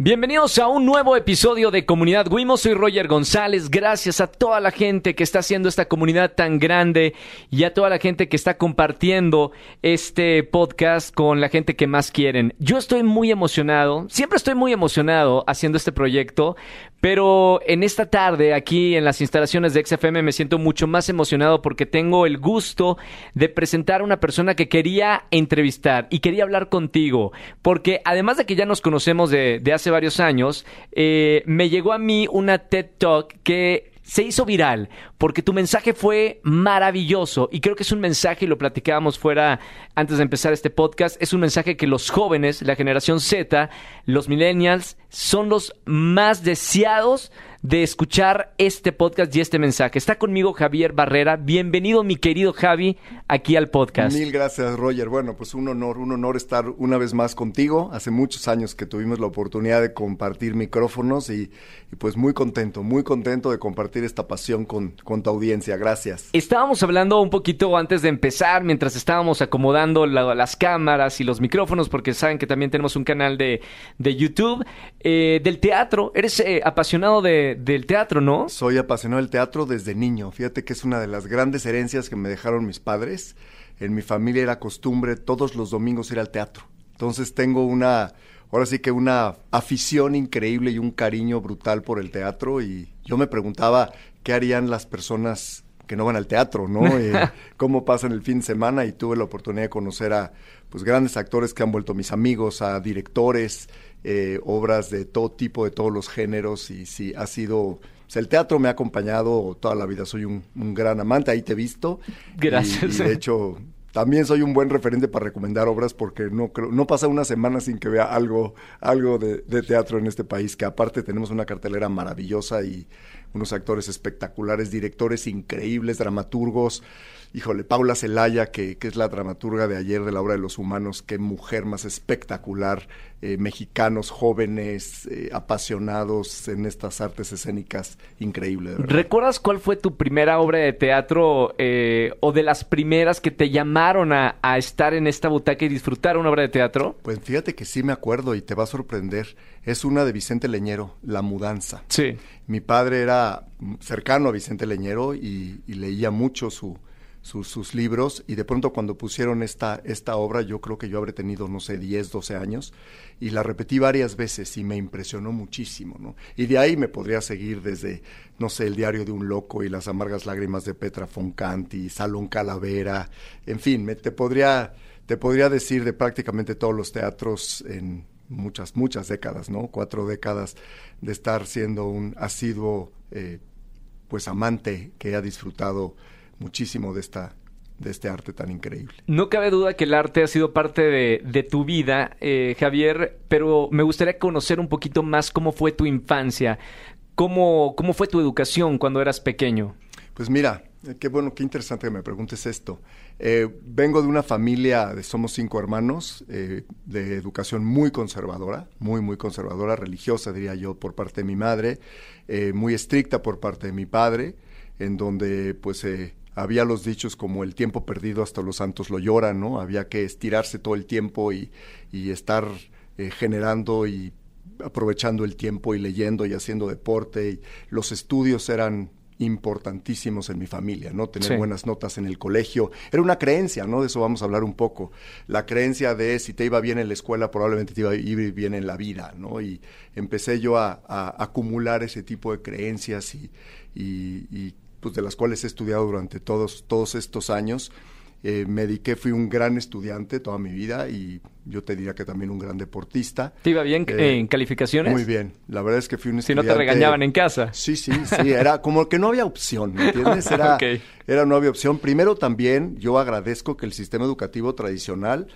Bienvenidos a un nuevo episodio de Comunidad Wimo. Soy Roger González. Gracias a toda la gente que está haciendo esta comunidad tan grande y a toda la gente que está compartiendo este podcast con la gente que más quieren. Yo estoy muy emocionado, siempre estoy muy emocionado haciendo este proyecto, pero en esta tarde aquí en las instalaciones de XFM me siento mucho más emocionado porque tengo el gusto de presentar a una persona que quería entrevistar y quería hablar contigo, porque además de que ya nos conocemos de, de hace varios años, eh, me llegó a mí una TED Talk que se hizo viral porque tu mensaje fue maravilloso y creo que es un mensaje, y lo platicábamos fuera antes de empezar este podcast, es un mensaje que los jóvenes, la generación Z, los millennials, son los más deseados de escuchar este podcast y este mensaje. Está conmigo Javier Barrera. Bienvenido, mi querido Javi, aquí al podcast. Mil gracias, Roger. Bueno, pues un honor, un honor estar una vez más contigo. Hace muchos años que tuvimos la oportunidad de compartir micrófonos y, pues muy contento, muy contento de compartir esta pasión con, con, tu audiencia. Gracias. Estábamos hablando un poquito antes de empezar, mientras estábamos acomodando las cámaras y los micrófonos, porque saben que también tenemos un canal de, de YouTube, eh, del teatro. Eres eh, apasionado de del teatro, ¿no? Soy apasionado del teatro desde niño. Fíjate que es una de las grandes herencias que me dejaron mis padres. En mi familia era costumbre todos los domingos ir al teatro. Entonces tengo una, ahora sí que una afición increíble y un cariño brutal por el teatro y yo me preguntaba qué harían las personas que no van al teatro, ¿no? Eh, cómo pasan el fin de semana y tuve la oportunidad de conocer a pues grandes actores que han vuelto mis amigos, a directores, eh, obras de todo tipo, de todos los géneros, y sí, ha sido... el teatro me ha acompañado toda la vida, soy un, gran amante, ahí te he visto. Gracias. Y, de hecho, también soy un buen referente para recomendar obras porque no creo, no pasa una semana sin que vea algo, algo de, de, teatro en este país, que aparte tenemos una cartelera maravillosa y unos actores espectaculares, directores increíbles, dramaturgos híjole, Paula Celaya, que, que, es la dramaturga de ayer de la obra de los humanos, qué mujer más espectacular, eh, mexicanos jóvenes, eh, apasionados en estas artes escénicas, increíble. ¿Recuerdas cuál fue tu primera obra de teatro eh, o de las primeras que te llamaron a, a estar en esta butaca y disfrutar una obra de teatro? Pues fíjate que sí me acuerdo y te va a sorprender. Es una de Vicente Leñero, La Mudanza. Sí. Mi padre era cercano a Vicente Leñero y leía mucho su, sus, libros y de pronto cuando pusieron esta, esta obra, yo creo que yo habré tenido, no sé, 10, 12 años y la repetí varias veces y me impresionó muchísimo, ¿no? Y de ahí me podría seguir desde, no sé, El diario de un loco y Las amargas lágrimas de Petra Foncanti, Salón Calavera, en fin, te, podría, te podría decir de prácticamente todos los teatros en muchas, muchas décadas, ¿no? Cuatro décadas de estar siendo un asiduo, eh, pues amante que ha disfrutado muchísimo de esta de este arte tan increíble. No cabe duda que el arte ha sido parte de, de tu vida, eh, Javier, pero me gustaría conocer un poquito más cómo fue tu infancia, cómo, cómo fue tu educación cuando eras pequeño. Pues mira, eh, qué bueno, qué interesante que me preguntes esto. Eh, vengo de una familia, de, somos cinco hermanos, de educación muy conservadora, muy, muy conservadora, religiosa, diría yo, por parte de mi madre, muy estricta por parte de mi padre en donde pues eh, había los dichos como el tiempo perdido hasta los santos lo lloran, ¿no? Había que estirarse todo el tiempo y, y estar eh, generando y aprovechando el tiempo y leyendo y haciendo deporte. Y los estudios eran importantísimos en mi familia, ¿no? Tener buenas notas en el colegio. Era una creencia, ¿no? De eso vamos a hablar un poco. La creencia de si te iba bien en la escuela, probablemente te iba a ir bien en la vida, ¿no? Y empecé yo a, acumular ese tipo de creencias y, y pues, de las cuales he estudiado durante todos, todos estos años. Eh, me dediqué, fui un gran estudiante toda mi vida y yo te diría que también un gran deportista. ¿Te iba bien eh, en calificaciones? Muy bien, la verdad es que fui un estudiante... Si no te regañaban en casa. Sí, sí, sí, era como que no había opción, ¿me entiendes? Era, era no había opción. Primero también yo agradezco que el sistema educativo tradicional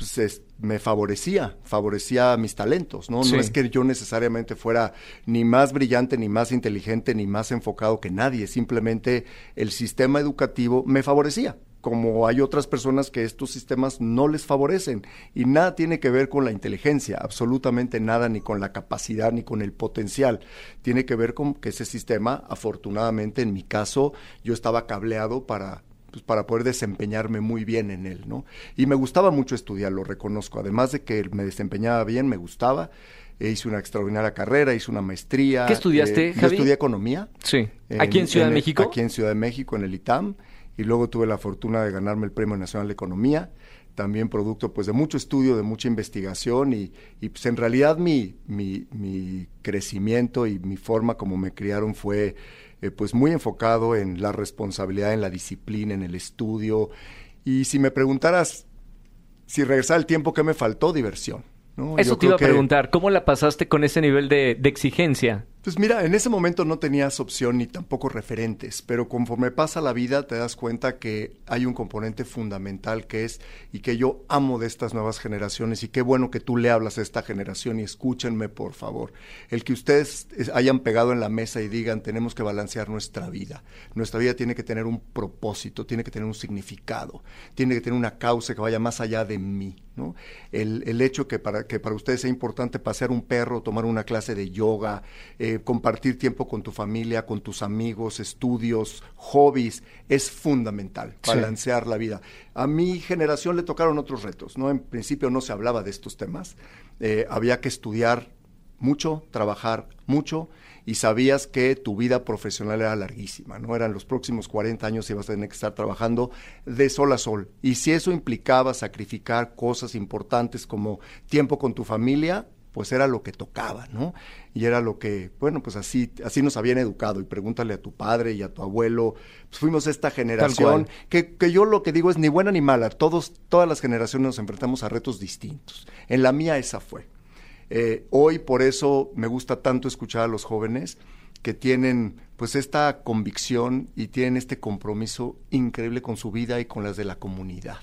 pues, me favorecía, favorecía mis talentos, ¿no? No es que yo necesariamente fuera ni más brillante, ni más inteligente, ni más enfocado que nadie, simplemente el sistema educativo me favorecía como hay otras personas que estos sistemas no les favorecen y nada tiene que ver con la inteligencia, absolutamente nada, ni con la capacidad, ni con el potencial. Tiene que ver con que ese sistema, afortunadamente en mi caso, yo estaba cableado para pues, para poder desempeñarme muy bien en él, ¿no? Y me gustaba mucho estudiar, lo reconozco. Además de que me desempeñaba bien, me gustaba. E hice una extraordinaria carrera, hice una maestría. ¿Qué estudiaste, eh, Yo estudié economía. Sí. ¿Aquí en Ciudad de México? Aquí en Ciudad de México, en el ITAM. Y luego tuve la fortuna de ganarme el Premio Nacional de Economía también producto pues de mucho estudio, de mucha investigación y, y pues en realidad mi, mi, mi, crecimiento y mi forma como me criaron fue eh, pues muy enfocado en la responsabilidad, en la disciplina, en el estudio. Y si me preguntaras si regresara el tiempo que me faltó, diversión. ¿no? Eso te iba a preguntar, ¿cómo la pasaste con ese nivel de, de exigencia? Pues mira, en ese momento no tenías opción ni tampoco referentes, pero conforme pasa la vida te das cuenta que hay un componente fundamental que es y que yo amo de estas nuevas generaciones y qué bueno que tú le hablas a esta generación y escúchenme por favor. El que ustedes hayan pegado en la mesa y digan tenemos que balancear nuestra vida. Nuestra vida tiene que tener un propósito, tiene que tener un significado, tiene que tener una causa que vaya más allá de mí. ¿no? El, el hecho que para, que para ustedes sea importante pasear un perro, tomar una clase de yoga, eh, eh, compartir tiempo con tu familia, con tus amigos, estudios, hobbies, es fundamental, balancear la vida. A mi generación le tocaron otros retos, ¿no? En principio no se hablaba de estos temas, eh, había que estudiar mucho, trabajar mucho y sabías que tu vida profesional era larguísima, ¿no? Eran los próximos 40 años y ibas a tener que estar trabajando de sol a sol. Y si eso implicaba sacrificar cosas importantes como tiempo con tu familia, pues era lo que tocaba, ¿no? Y era lo que, bueno, pues así, así nos habían educado. Y pregúntale a tu padre y a tu abuelo. Pues fuimos esta generación que, que, yo lo que digo es ni buena ni mala. Todos, todas las generaciones nos enfrentamos a retos distintos. En la mía esa fue. Eh, hoy por eso me gusta tanto escuchar a los jóvenes que tienen pues esta convicción y tienen este compromiso increíble con su vida y con las de la comunidad.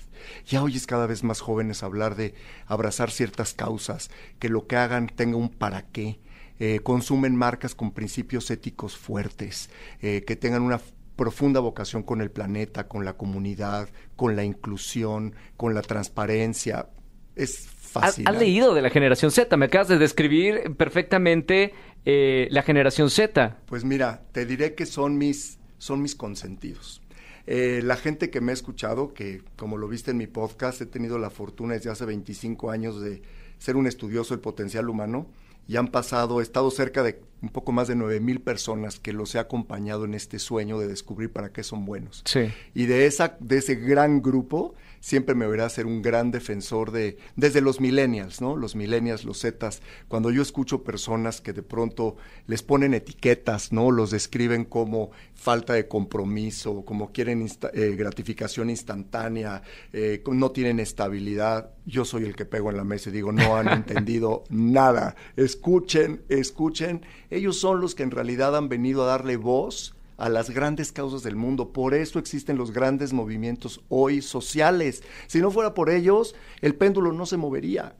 Ya oyes cada vez más jóvenes hablar de abrazar ciertas causas, que lo que hagan tenga un para qué, eh, consumen marcas con principios éticos fuertes, eh, que tengan una profunda vocación con el planeta, con la comunidad, con la inclusión, con la transparencia. Es Has, leído de la generación Z, me acabas de describir perfectamente eh, la generación Z. Pues mira, te diré que son mis, son mis consentidos. Eh, la gente que me ha escuchado, que como lo viste en mi podcast, he tenido la fortuna desde hace 25 años de ser un estudioso del potencial humano y han pasado, he estado cerca de un poco más de nueve mil personas que los he acompañado en este sueño de descubrir para qué son buenos. Sí. Y de esa, de ese gran grupo, siempre me verá ser un gran defensor de, desde los millennials, ¿no? Los millennials, los zetas, cuando yo escucho personas que de pronto les ponen etiquetas, ¿no? Los describen como falta de compromiso, como quieren eh, gratificación instantánea, eh, no tienen estabilidad, yo soy el que pego en la mesa y digo, no han entendido nada. Escuchen, escuchen. Ellos son los que en realidad han venido a darle voz a las grandes causas del mundo. Por eso existen los grandes movimientos hoy sociales. Si no fuera por ellos, el péndulo no se movería.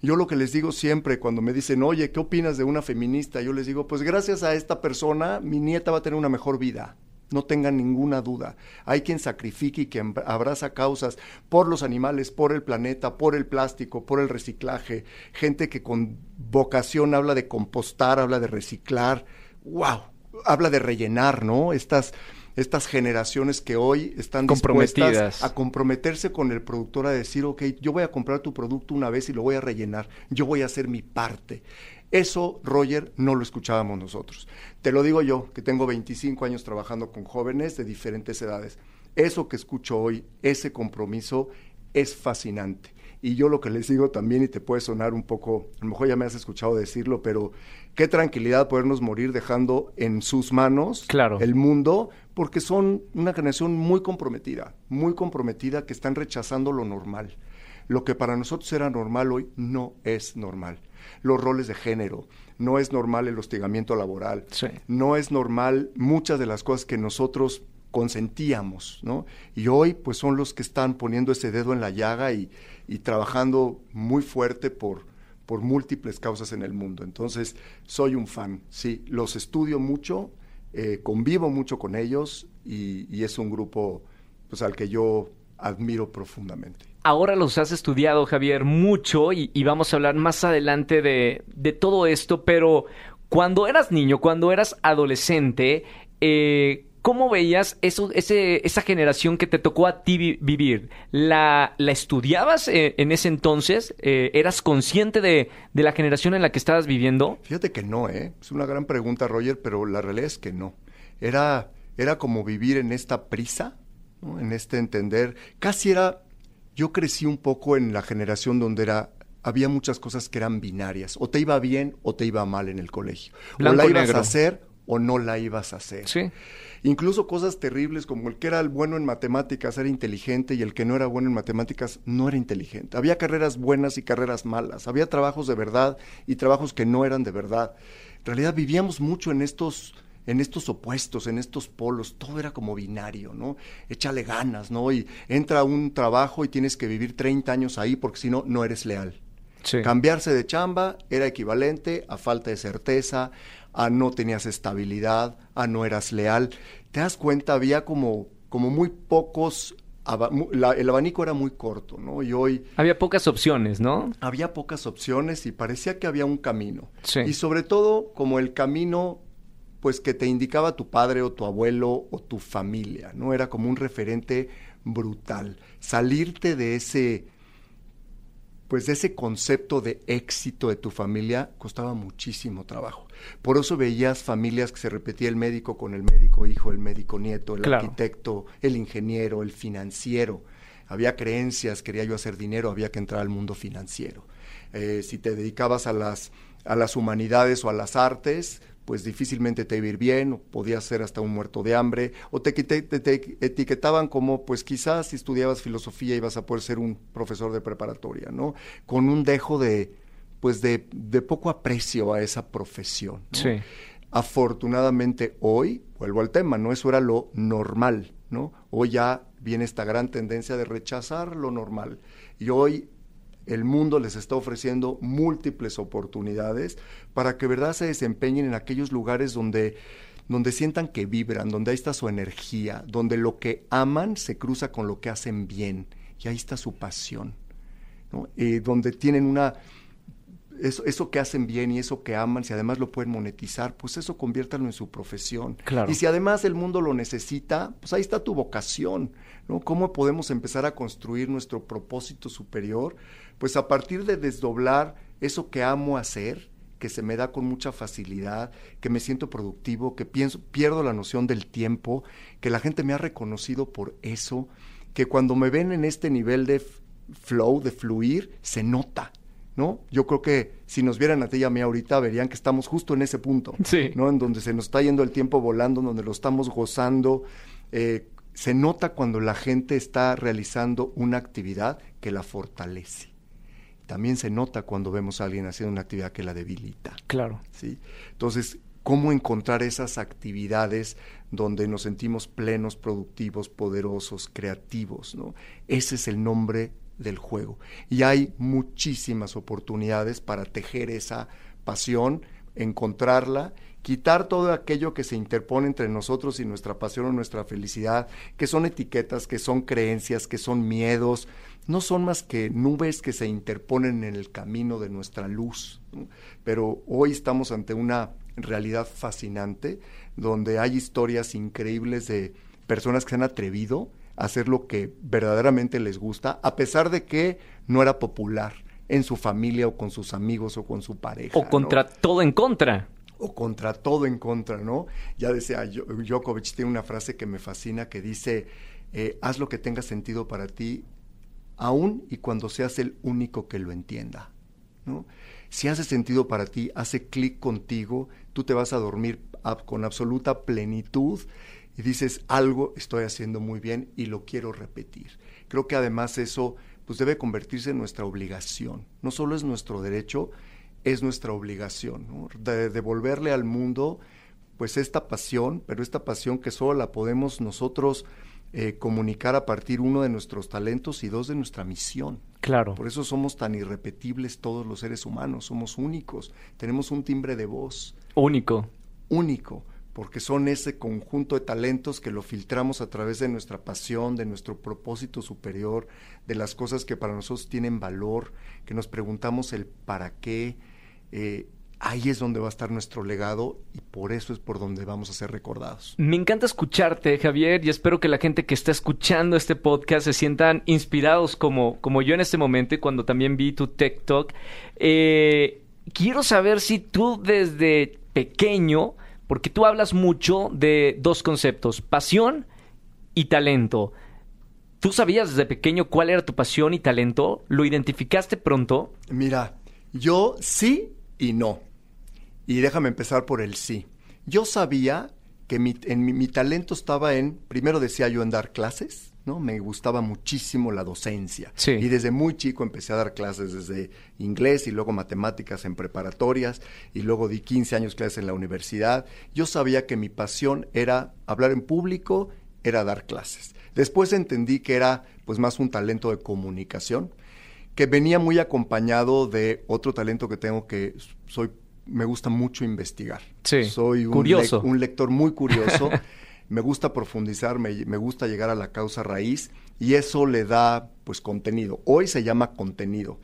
Yo lo que les digo siempre cuando me dicen, oye, ¿qué opinas de una feminista? Yo les digo, pues gracias a esta persona, mi nieta va a tener una mejor vida. No tengan ninguna duda. Hay quien sacrifique y quien abraza causas por los animales, por el planeta, por el plástico, por el reciclaje. Gente que con vocación habla de compostar, habla de reciclar. ¡Wow! Habla de rellenar, ¿no? Estas, estas generaciones que hoy están dispuestas a comprometerse con el productor a decir, ok, yo voy a comprar tu producto una vez y lo voy a rellenar, yo voy a hacer mi parte. Eso, Roger, no lo escuchábamos nosotros. Te lo digo yo, que tengo 25 años trabajando con jóvenes de diferentes edades. Eso que escucho hoy, ese compromiso, es fascinante. Y yo lo que les digo también, y te puede sonar un poco, a lo mejor ya me has escuchado decirlo, pero qué tranquilidad podernos morir dejando en sus manos el mundo, porque son una generación muy comprometida, muy comprometida que están rechazando lo normal. Lo que para nosotros era normal hoy no es normal. Los roles de género, no es normal el hostigamiento laboral, no es normal muchas de las cosas que nosotros consentíamos, ¿no? Y hoy pues son los que están poniendo ese dedo en la llaga y, y trabajando muy fuerte por, por múltiples causas en el mundo. Entonces, soy un fan, sí, los estudio mucho, eh, convivo mucho con ellos y, es un grupo pues, al que yo admiro profundamente. Ahora los has estudiado, Javier, mucho y, vamos a hablar más adelante de, de, todo esto, pero cuando eras niño, cuando eras adolescente, eh, ¿Cómo veías eso, ese, esa generación que te tocó a ti vivir? ¿La, la estudiabas eh, en ese entonces? Eh, ¿Eras consciente de, de, la generación en la que estabas viviendo? Fíjate que no, ¿eh? Es una gran pregunta, Roger, pero la realidad es que no. Era, era como vivir en esta prisa, en este entender. Casi era, yo crecí un poco en la generación donde era había muchas cosas que eran binarias. O te iba bien o te iba mal en el colegio. o la ibas a hacer o no la ibas a hacer. Sí. Incluso cosas terribles como el que era el bueno en matemáticas era inteligente y el que no era bueno en matemáticas no era inteligente. Había carreras buenas y carreras malas. Había trabajos de verdad y trabajos que no eran de verdad. En realidad vivíamos mucho en estos en estos opuestos, en estos polos, todo era como binario, ¿no? Échale ganas, ¿no? Y entra a un trabajo y tienes que vivir 30 años ahí porque si no, no eres leal. Cambiarse de chamba era equivalente a falta de certeza, a no tenías estabilidad, a no eras leal. Te das cuenta, había como, como muy pocos el abanico era muy corto, ¿no? Y hoy... Había pocas opciones, ¿no? Había pocas opciones y parecía que había un camino. Y sobre todo como el camino, pues que te indicaba tu padre o tu abuelo o tu familia, ¿no? Era como un referente brutal. Salirte de ese pues ese concepto de éxito de tu familia costaba muchísimo trabajo. Por eso veías familias que se repetía el médico con el médico hijo, el médico nieto, el arquitecto, el ingeniero, el financiero. Había creencias, quería yo hacer dinero, había que entrar al mundo financiero. Eh, si te dedicabas a las, a las humanidades o a las artes, pues difícilmente te iba a ir bien, o podías ser hasta un muerto de hambre, o te, etiquetaban como, pues quizás si estudiabas filosofía ibas a poder ser un profesor de preparatoria, ¿no? Con un dejo de, pues de, poco aprecio a esa profesión. Sí. Afortunadamente hoy, vuelvo al tema, ¿no? Eso era lo normal, ¿no? Hoy ya viene esta gran tendencia de rechazar lo normal. Y hoy el mundo les está ofreciendo múltiples oportunidades para que verdad se desempeñen en aquellos lugares donde donde sientan que vibran, donde ahí está su energía, donde lo que aman se cruza con lo que hacen bien y ahí está su pasión, ¿no? Eh, donde tienen una eso, eso, que hacen bien y eso que aman, si además lo pueden monetizar, pues eso conviértalo en su profesión. Y si además el mundo lo necesita, pues ahí está tu vocación, ¿no? ¿Cómo podemos empezar a construir nuestro propósito superior? Pues a partir de desdoblar eso que amo hacer, que se me da con mucha facilidad, que me siento productivo, que pienso, pierdo la noción del tiempo, que la gente me ha reconocido por eso, que cuando me ven en este nivel de flow, de fluir, se nota ¿no? Yo creo que si nos vieran a ti y a mí ahorita, verían que estamos justo en ese punto, ¿no? En donde se nos está yendo el tiempo volando, en donde lo estamos gozando. Eh, se nota cuando la gente está realizando una actividad que la fortalece. También se nota cuando vemos a alguien haciendo una actividad que la debilita. Claro. ¿sí? Entonces, ¿cómo encontrar esas actividades donde nos sentimos plenos, productivos, poderosos, creativos? ¿no? Ese es el nombre del juego. Y hay muchísimas oportunidades para tejer esa pasión, encontrarla, quitar todo aquello que se interpone entre nosotros y nuestra pasión o nuestra felicidad, que son etiquetas, que son creencias, que son miedos, no son más que nubes que se interponen en el camino de nuestra luz. Pero hoy estamos ante una realidad fascinante, donde hay historias increíbles de personas que se han atrevido hacer lo que verdaderamente les gusta, a pesar de que no era popular en su familia o con sus amigos o con su pareja. O contra todo en contra. O contra todo en contra, ¿no? Ya decía, Djokovic tiene una frase que me fascina que dice, eh, haz lo que tenga sentido para ti, aún y cuando seas el único que lo entienda, ¿no? Si hace sentido para ti, hace clic contigo, tú te vas a dormir con absoluta plenitud y dices, algo estoy haciendo muy bien y lo quiero repetir. Creo que además eso pues debe convertirse en nuestra obligación. No solo es nuestro derecho, es nuestra obligación, de devolverle al mundo pues esta pasión, pero esta pasión que solo la podemos nosotros eh, comunicar a partir uno de nuestros talentos y dos de nuestra misión. Claro. Por eso somos tan irrepetibles todos los seres humanos, somos únicos, tenemos un timbre de voz. Único. Único porque son ese conjunto de talentos que lo filtramos a través de nuestra pasión, de nuestro propósito superior, de las cosas que para nosotros tienen valor, que nos preguntamos el para qué. Eh, ahí es donde va a estar nuestro legado y por eso es por donde vamos a ser recordados. Me encanta escucharte, Javier, y espero que la gente que está escuchando este podcast se sientan inspirados como, como yo en este momento y cuando también vi tu TikTok. Eh, quiero saber si tú desde pequeño, porque tú hablas mucho de dos conceptos, pasión y talento. ¿Tú sabías desde pequeño cuál era tu pasión y talento? ¿Lo identificaste pronto? Mira, yo sí y no. Y déjame empezar por el sí. Yo sabía que mi, en mi, talento estaba en, primero decía yo en dar clases, ¿no? Me gustaba muchísimo la docencia. Sí. Y desde muy chico empecé a dar clases desde inglés y luego matemáticas en preparatorias y luego di 15 años clases en la universidad. Yo sabía que mi pasión era hablar en público, era dar clases. Después entendí que era pues más un talento de comunicación que venía muy acompañado de otro talento que tengo que soy me gusta mucho investigar. Sí. Soy un, curioso. un lector muy curioso. me gusta profundizar, me, me, gusta llegar a la causa raíz y eso le da pues contenido. Hoy se llama contenido.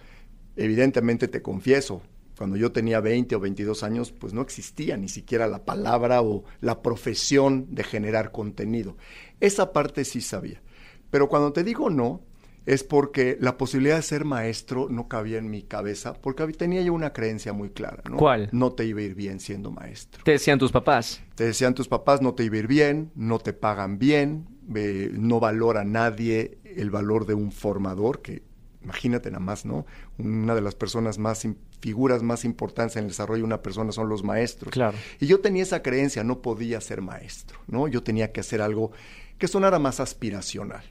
Evidentemente te confieso, cuando yo tenía 20 o 22 años, pues no existía ni siquiera la palabra o la profesión de generar contenido. Esa parte sí sabía. Pero cuando te digo no, es porque la posibilidad de ser maestro no cabía en mi cabeza, porque tenía yo una creencia muy clara. ¿no? ¿Cuál? No te iba a ir bien siendo maestro. ¿Te decían tus papás? Te decían tus papás, no te iba a ir bien, no te pagan bien, eh, no valora nadie el valor de un formador, que imagínate nada más, ¿no? Una de las personas más, figuras más importantes en el desarrollo de una persona son los maestros. Claro. Y yo tenía esa creencia, no podía ser maestro, ¿no? Yo tenía que hacer algo que sonara más aspiracional.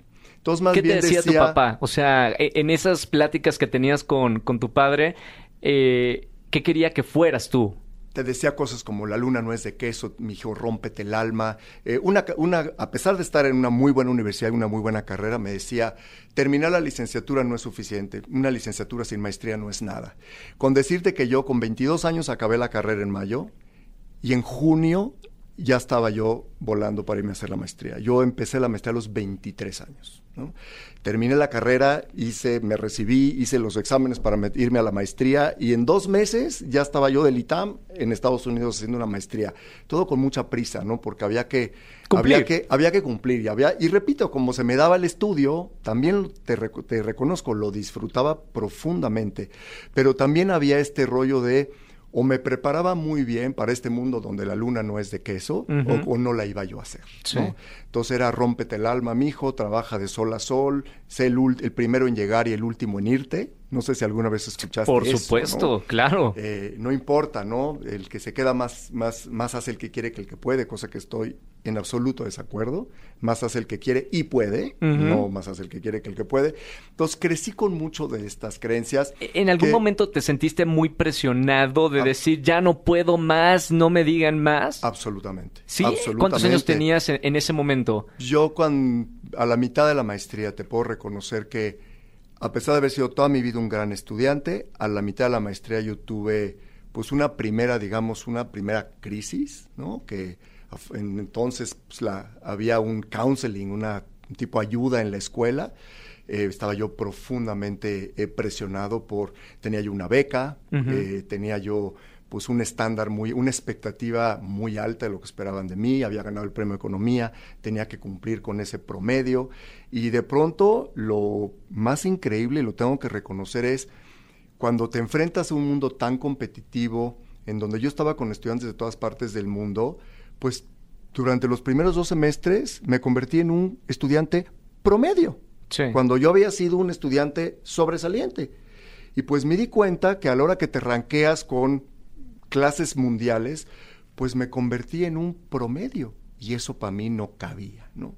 Entonces, más ¿Qué bien te decía, decía, tu papá? O sea, e, en esas pláticas que tenías con, con tu padre, eh, ¿qué quería que fueras tú? Te decía cosas como la luna no es de queso, mi hijo, rómpete el alma. Eh, una, una, a pesar de estar en una muy buena universidad y una muy buena carrera, me decía, terminar la licenciatura no es suficiente, una licenciatura sin maestría no es nada. Con decirte que yo con 22 años acabé la carrera en mayo y en junio ya estaba yo volando para irme a hacer la maestría. Yo empecé la maestría a los 23 años. ¿no? Terminé la carrera, hice, me recibí, hice los exámenes para irme a la maestría y en dos meses ya estaba yo del ITAM en Estados Unidos haciendo una maestría. Todo con mucha prisa, ¿no? Porque había que cumplir. Había que, había que cumplir y, había, y repito, como se me daba el estudio, también te, te reconozco, lo disfrutaba profundamente, pero también había este rollo de o me preparaba muy bien para este mundo donde la luna no es de queso, uh -huh. o, o, no la iba yo a hacer. Sí. ¿no? Entonces era rómpete el alma, mijo, trabaja de sol a sol, sé el, el, primero en llegar y el último en irte. No sé si alguna vez escuchaste Por eso, supuesto, ¿no? claro. Eh, no importa, ¿no? El que se queda más, más, más hace el que quiere que el que puede, cosa que estoy en absoluto desacuerdo. Más hace el que quiere y puede, uh -huh. no más hace el que quiere que el que puede. Entonces crecí con mucho de estas creencias. ¿En algún que, momento te sentiste muy presionado de decir, ya no puedo más, no me digan más? Absolutamente. ¿Sí? absolutamente. ¿Cuántos años tenías en, en ese momento? Yo cuando, a la mitad de la maestría te puedo reconocer que a pesar de haber sido toda mi vida un gran estudiante, a la mitad de la maestría yo tuve pues una primera, digamos, una primera crisis, ¿no? Que en, entonces pues, la, había un counseling, una, un tipo de ayuda en la escuela. Eh, estaba yo profundamente eh, presionado por, tenía yo una beca, uh -huh. eh, tenía yo pues un estándar muy, una expectativa muy alta de lo que esperaban de mí, había ganado el premio economía, tenía que cumplir con ese promedio y de pronto lo más increíble, lo tengo que reconocer, es cuando te enfrentas a un mundo tan competitivo, en donde yo estaba con estudiantes de todas partes del mundo, pues durante los primeros dos semestres me convertí en un estudiante promedio, sí. cuando yo había sido un estudiante sobresaliente. Y pues me di cuenta que a la hora que te ranqueas con clases mundiales, pues me convertí en un promedio y eso para mí no cabía, ¿no?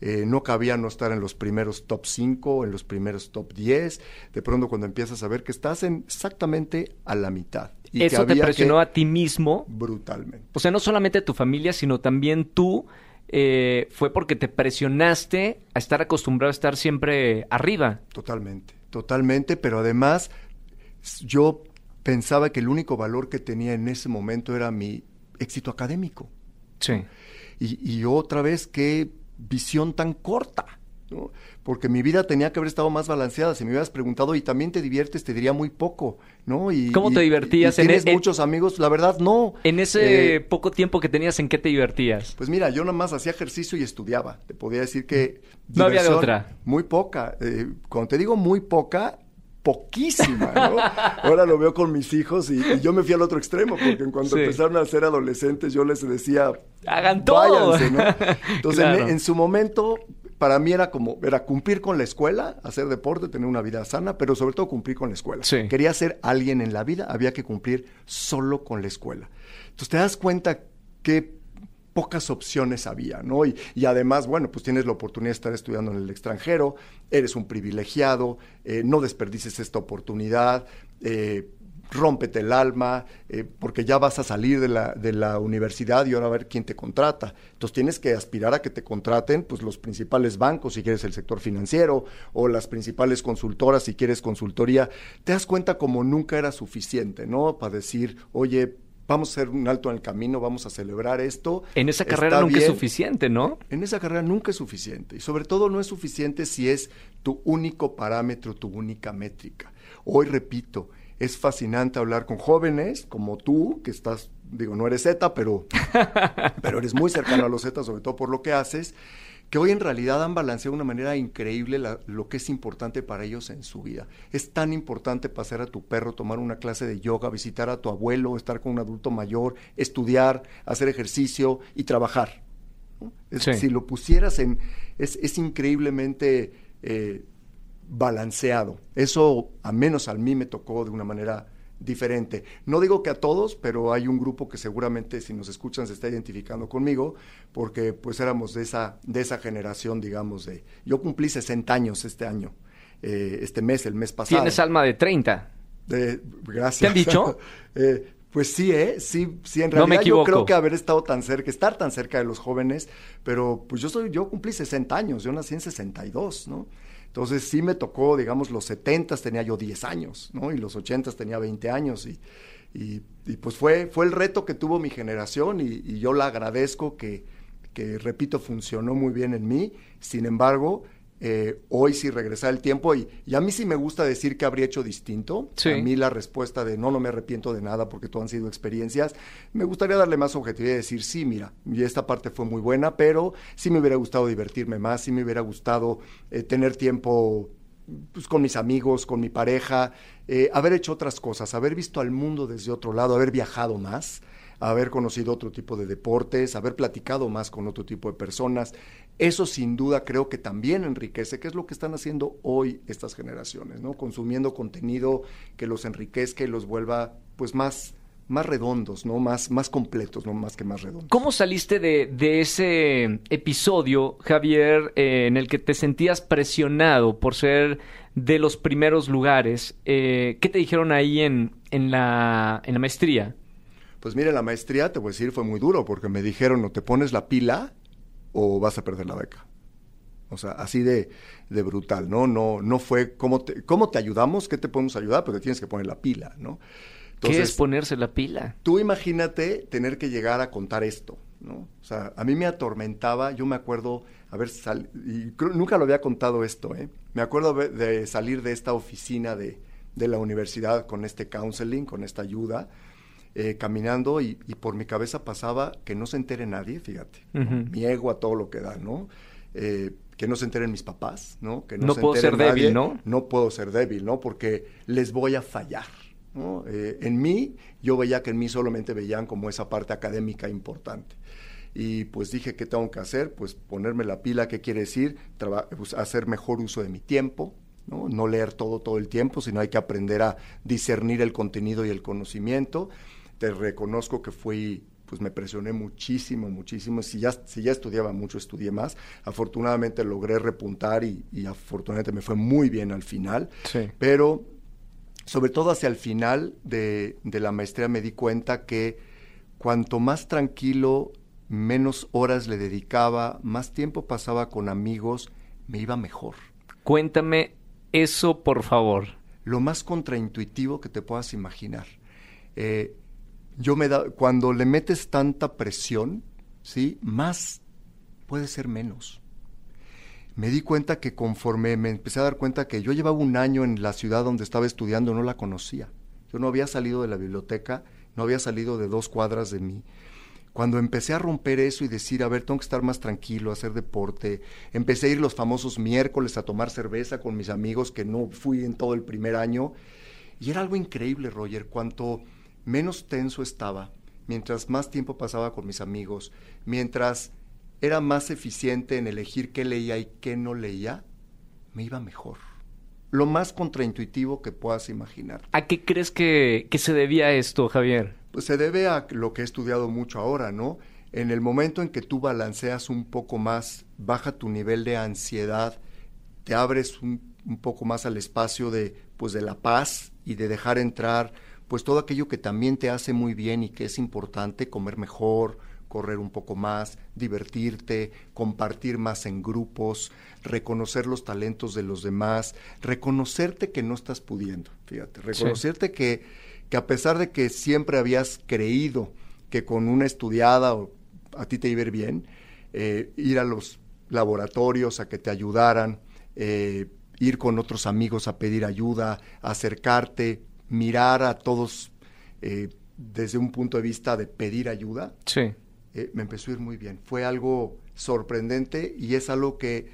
Eh, no cabía no estar en los primeros top 5, en los primeros top 10, de pronto cuando empiezas a ver que estás en exactamente a la mitad. Y eso te presionó a ti mismo. Brutalmente. O sea, no solamente tu familia, sino también tú, eh, fue porque te presionaste a estar acostumbrado a estar siempre arriba. Totalmente, totalmente, pero además yo pensaba que el único valor que tenía en ese momento era mi éxito académico. Sí. Y, y otra vez, qué visión tan corta, Porque mi vida tenía que haber estado más balanceada. Si me hubieras preguntado, ¿y también te diviertes? Te diría muy poco, ¿no? Y, ¿Cómo te divertías? Y, ¿Tienes muchos amigos? La verdad, no. En ese eh, poco tiempo que tenías, ¿en qué te divertías? Pues mira, yo nada más hacía ejercicio y estudiaba. Te podía decir que... No había de otra. Muy poca. Eh, cuando te digo muy poca, poquísima, ¿no? Ahora lo veo con mis hijos y, yo me fui al otro extremo, porque en cuanto empezaron a ser adolescentes yo les decía, hagan todo. ¿no? Entonces, en, su momento, para mí era como, era cumplir con la escuela, hacer deporte, tener una vida sana, pero sobre todo cumplir con la escuela. Quería ser alguien en la vida, había que cumplir solo con la escuela. Entonces te das cuenta que pocas opciones había, ¿no? Y, además, bueno, pues tienes la oportunidad de estar estudiando en el extranjero, eres un privilegiado, eh, no desperdices esta oportunidad, eh, rómpete el alma, eh, porque ya vas a salir de la, de la universidad y ahora a ver quién te contrata. Entonces tienes que aspirar a que te contraten pues, los principales bancos si quieres el sector financiero o las principales consultoras si quieres consultoría. Te das cuenta como nunca era suficiente, ¿no? Para decir, oye, vamos a hacer un alto en el camino, vamos a celebrar esto. En esa carrera nunca es suficiente, ¿no? En esa carrera nunca es suficiente. Y sobre todo no es suficiente si es tu único parámetro, tu única métrica. Hoy repito, es fascinante hablar con jóvenes como tú, que estás, digo, no eres Z, pero, pero eres muy cercano a los Z, sobre todo por lo que haces que hoy en realidad han balanceado de una manera increíble lo que es importante para ellos en su vida. Es tan importante pasar a tu perro, tomar una clase de yoga, visitar a tu abuelo, estar con un adulto mayor, estudiar, hacer ejercicio y trabajar. Si lo pusieras en... es, increíblemente eh, balanceado. Eso, a menos a mí, me tocó de una manera diferente. No digo que a todos, pero hay un grupo que seguramente si nos escuchan se está identificando conmigo, porque pues éramos de esa, de esa generación, digamos, de... Yo cumplí 60 años este año, eh, este mes, el mes pasado. Tienes alma de 30. gracias. ¿Te han dicho? Eh, pues sí, ¿eh? Sí, sí, en realidad yo creo que haber estado tan cerca, estar tan cerca de los jóvenes, pero pues yo soy, yo cumplí 60 años, yo nací en 62, ¿no? Entonces sí me tocó, digamos, los 70 tenía yo 10 años, ¿no? Y los 80 tenía 20 años y, y, pues fue, fue el reto que tuvo mi generación y, y yo la agradezco que, que, repito, funcionó muy bien en mí. Sin embargo, eh, hoy sí regresar el tiempo y, a mí sí me gusta decir que habría hecho distinto. A mí la respuesta de no, no me arrepiento de nada porque todo han sido experiencias. Me gustaría darle más objetividad y decir, sí, mira, y esta parte fue muy buena, pero sí me hubiera gustado divertirme más, sí me hubiera gustado eh, tener tiempo pues, con mis amigos, con mi pareja, eh, haber hecho otras cosas, haber visto al mundo desde otro lado, haber viajado más haber conocido otro tipo de deportes, haber platicado más con otro tipo de personas. Eso sin duda creo que también enriquece, que es lo que están haciendo hoy estas generaciones, ¿no? Consumiendo contenido que los enriquezca y los vuelva pues más más redondos, ¿no? Más, más completos, no más que más redondos. ¿Cómo saliste de, de ese episodio, Javier, eh, en el que te sentías presionado por ser de los primeros lugares? Eh, ¿Qué te dijeron ahí en, en, la, en la maestría? Pues mire, la maestría, te voy a decir, fue muy duro porque me dijeron, o te pones la pila o vas a perder la beca. O sea, así de, de brutal, ¿no? No, no fue cómo te, cómo te ayudamos, qué te podemos ayudar, pero te tienes que poner la pila, ¿no? ¿Qué es ponerse la pila? Tú imagínate tener que llegar a contar esto, ¿no? O sea, a mí me atormentaba, yo me acuerdo haber salido, y nunca lo había contado esto, ¿eh? Me acuerdo de salir de esta oficina de, de la universidad con este counseling, con esta ayuda, eh, caminando y, por mi cabeza pasaba que no se entere nadie, fíjate, mi ego a todo lo que da, ¿no? Eh, que no se enteren mis papás, ¿no? Que no, puedo ser débil, ¿no? No puedo ser débil, ¿no? Porque les voy a fallar, ¿no? Eh, en mí, yo veía que en mí solamente veían como esa parte académica importante. Y pues dije, ¿qué tengo que hacer? Pues ponerme la pila, ¿qué quiere decir? Pues, hacer mejor uso de mi tiempo, ¿no? ¿no? leer todo todo el tiempo, sino hay que aprender a discernir el contenido y el conocimiento te reconozco que fui, pues me presioné muchísimo, muchísimo. Si ya, si ya estudiaba mucho, estudié más. Afortunadamente logré repuntar y, afortunadamente me fue muy bien al final. Pero sobre todo hacia el final de, de la maestría me di cuenta que cuanto más tranquilo, menos horas le dedicaba, más tiempo pasaba con amigos, me iba mejor. Cuéntame eso, por favor. Lo más contraintuitivo que te puedas imaginar. Eh, yo me da, cuando le metes tanta presión, ¿sí? Más puede ser menos. me di cuenta que conforme me empecé a dar cuenta que yo llevaba un año en la ciudad donde estaba estudiando, no la conocía. Yo no había salido de la biblioteca, no había salido de dos cuadras de mí. Cuando empecé a romper eso y decir, a ver, tengo que estar más tranquilo, hacer deporte, empecé a ir los famosos miércoles a tomar cerveza con mis amigos, que no fui en todo el primer año. Y era algo increíble, Roger, cuanto menos tenso estaba, mientras más tiempo pasaba con mis amigos, mientras era más eficiente en elegir qué leía y qué no leía, me iba mejor. Lo más contraintuitivo que puedas imaginar. ¿A qué crees que, que se debía esto, Javier? Pues se debe a lo que he estudiado mucho ahora, ¿no? En el momento en que tú balanceas un poco más, baja tu nivel de ansiedad, te abres un, un poco más al espacio de, pues, de la paz y de dejar entrar pues todo aquello que también te hace muy bien y que es importante, comer mejor, correr un poco más, divertirte, compartir más en grupos, reconocer los talentos de los demás, reconocerte que no estás pudiendo, fíjate, reconocerte que, que a pesar de que siempre habías creído que con una estudiada o a ti te iba a ir bien, eh, ir a los laboratorios a que te ayudaran, eh, ir con otros amigos a pedir ayuda, acercarte, mirar a todos eh, desde un punto de vista de pedir ayuda, sí. Eh, me empezó a ir muy bien. Fue algo sorprendente y es algo que,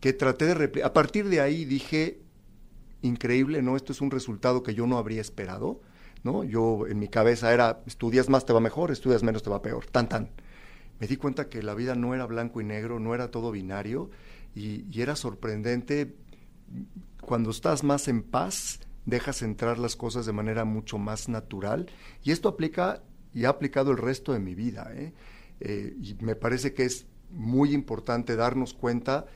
que traté de replicar. A partir de ahí dije, increíble, ¿no? Esto es un resultado que yo no habría esperado, ¿no? Yo en mi cabeza era, estudias más te va mejor, estudias menos te va peor, tan tan. Me di cuenta que la vida no era blanco y negro, no era todo binario y, y era sorprendente cuando estás más en paz, dejas entrar las cosas de manera mucho más natural. Y esto aplica y ha aplicado el resto de mi vida. ¿eh? Eh, y me parece que es muy importante darnos cuenta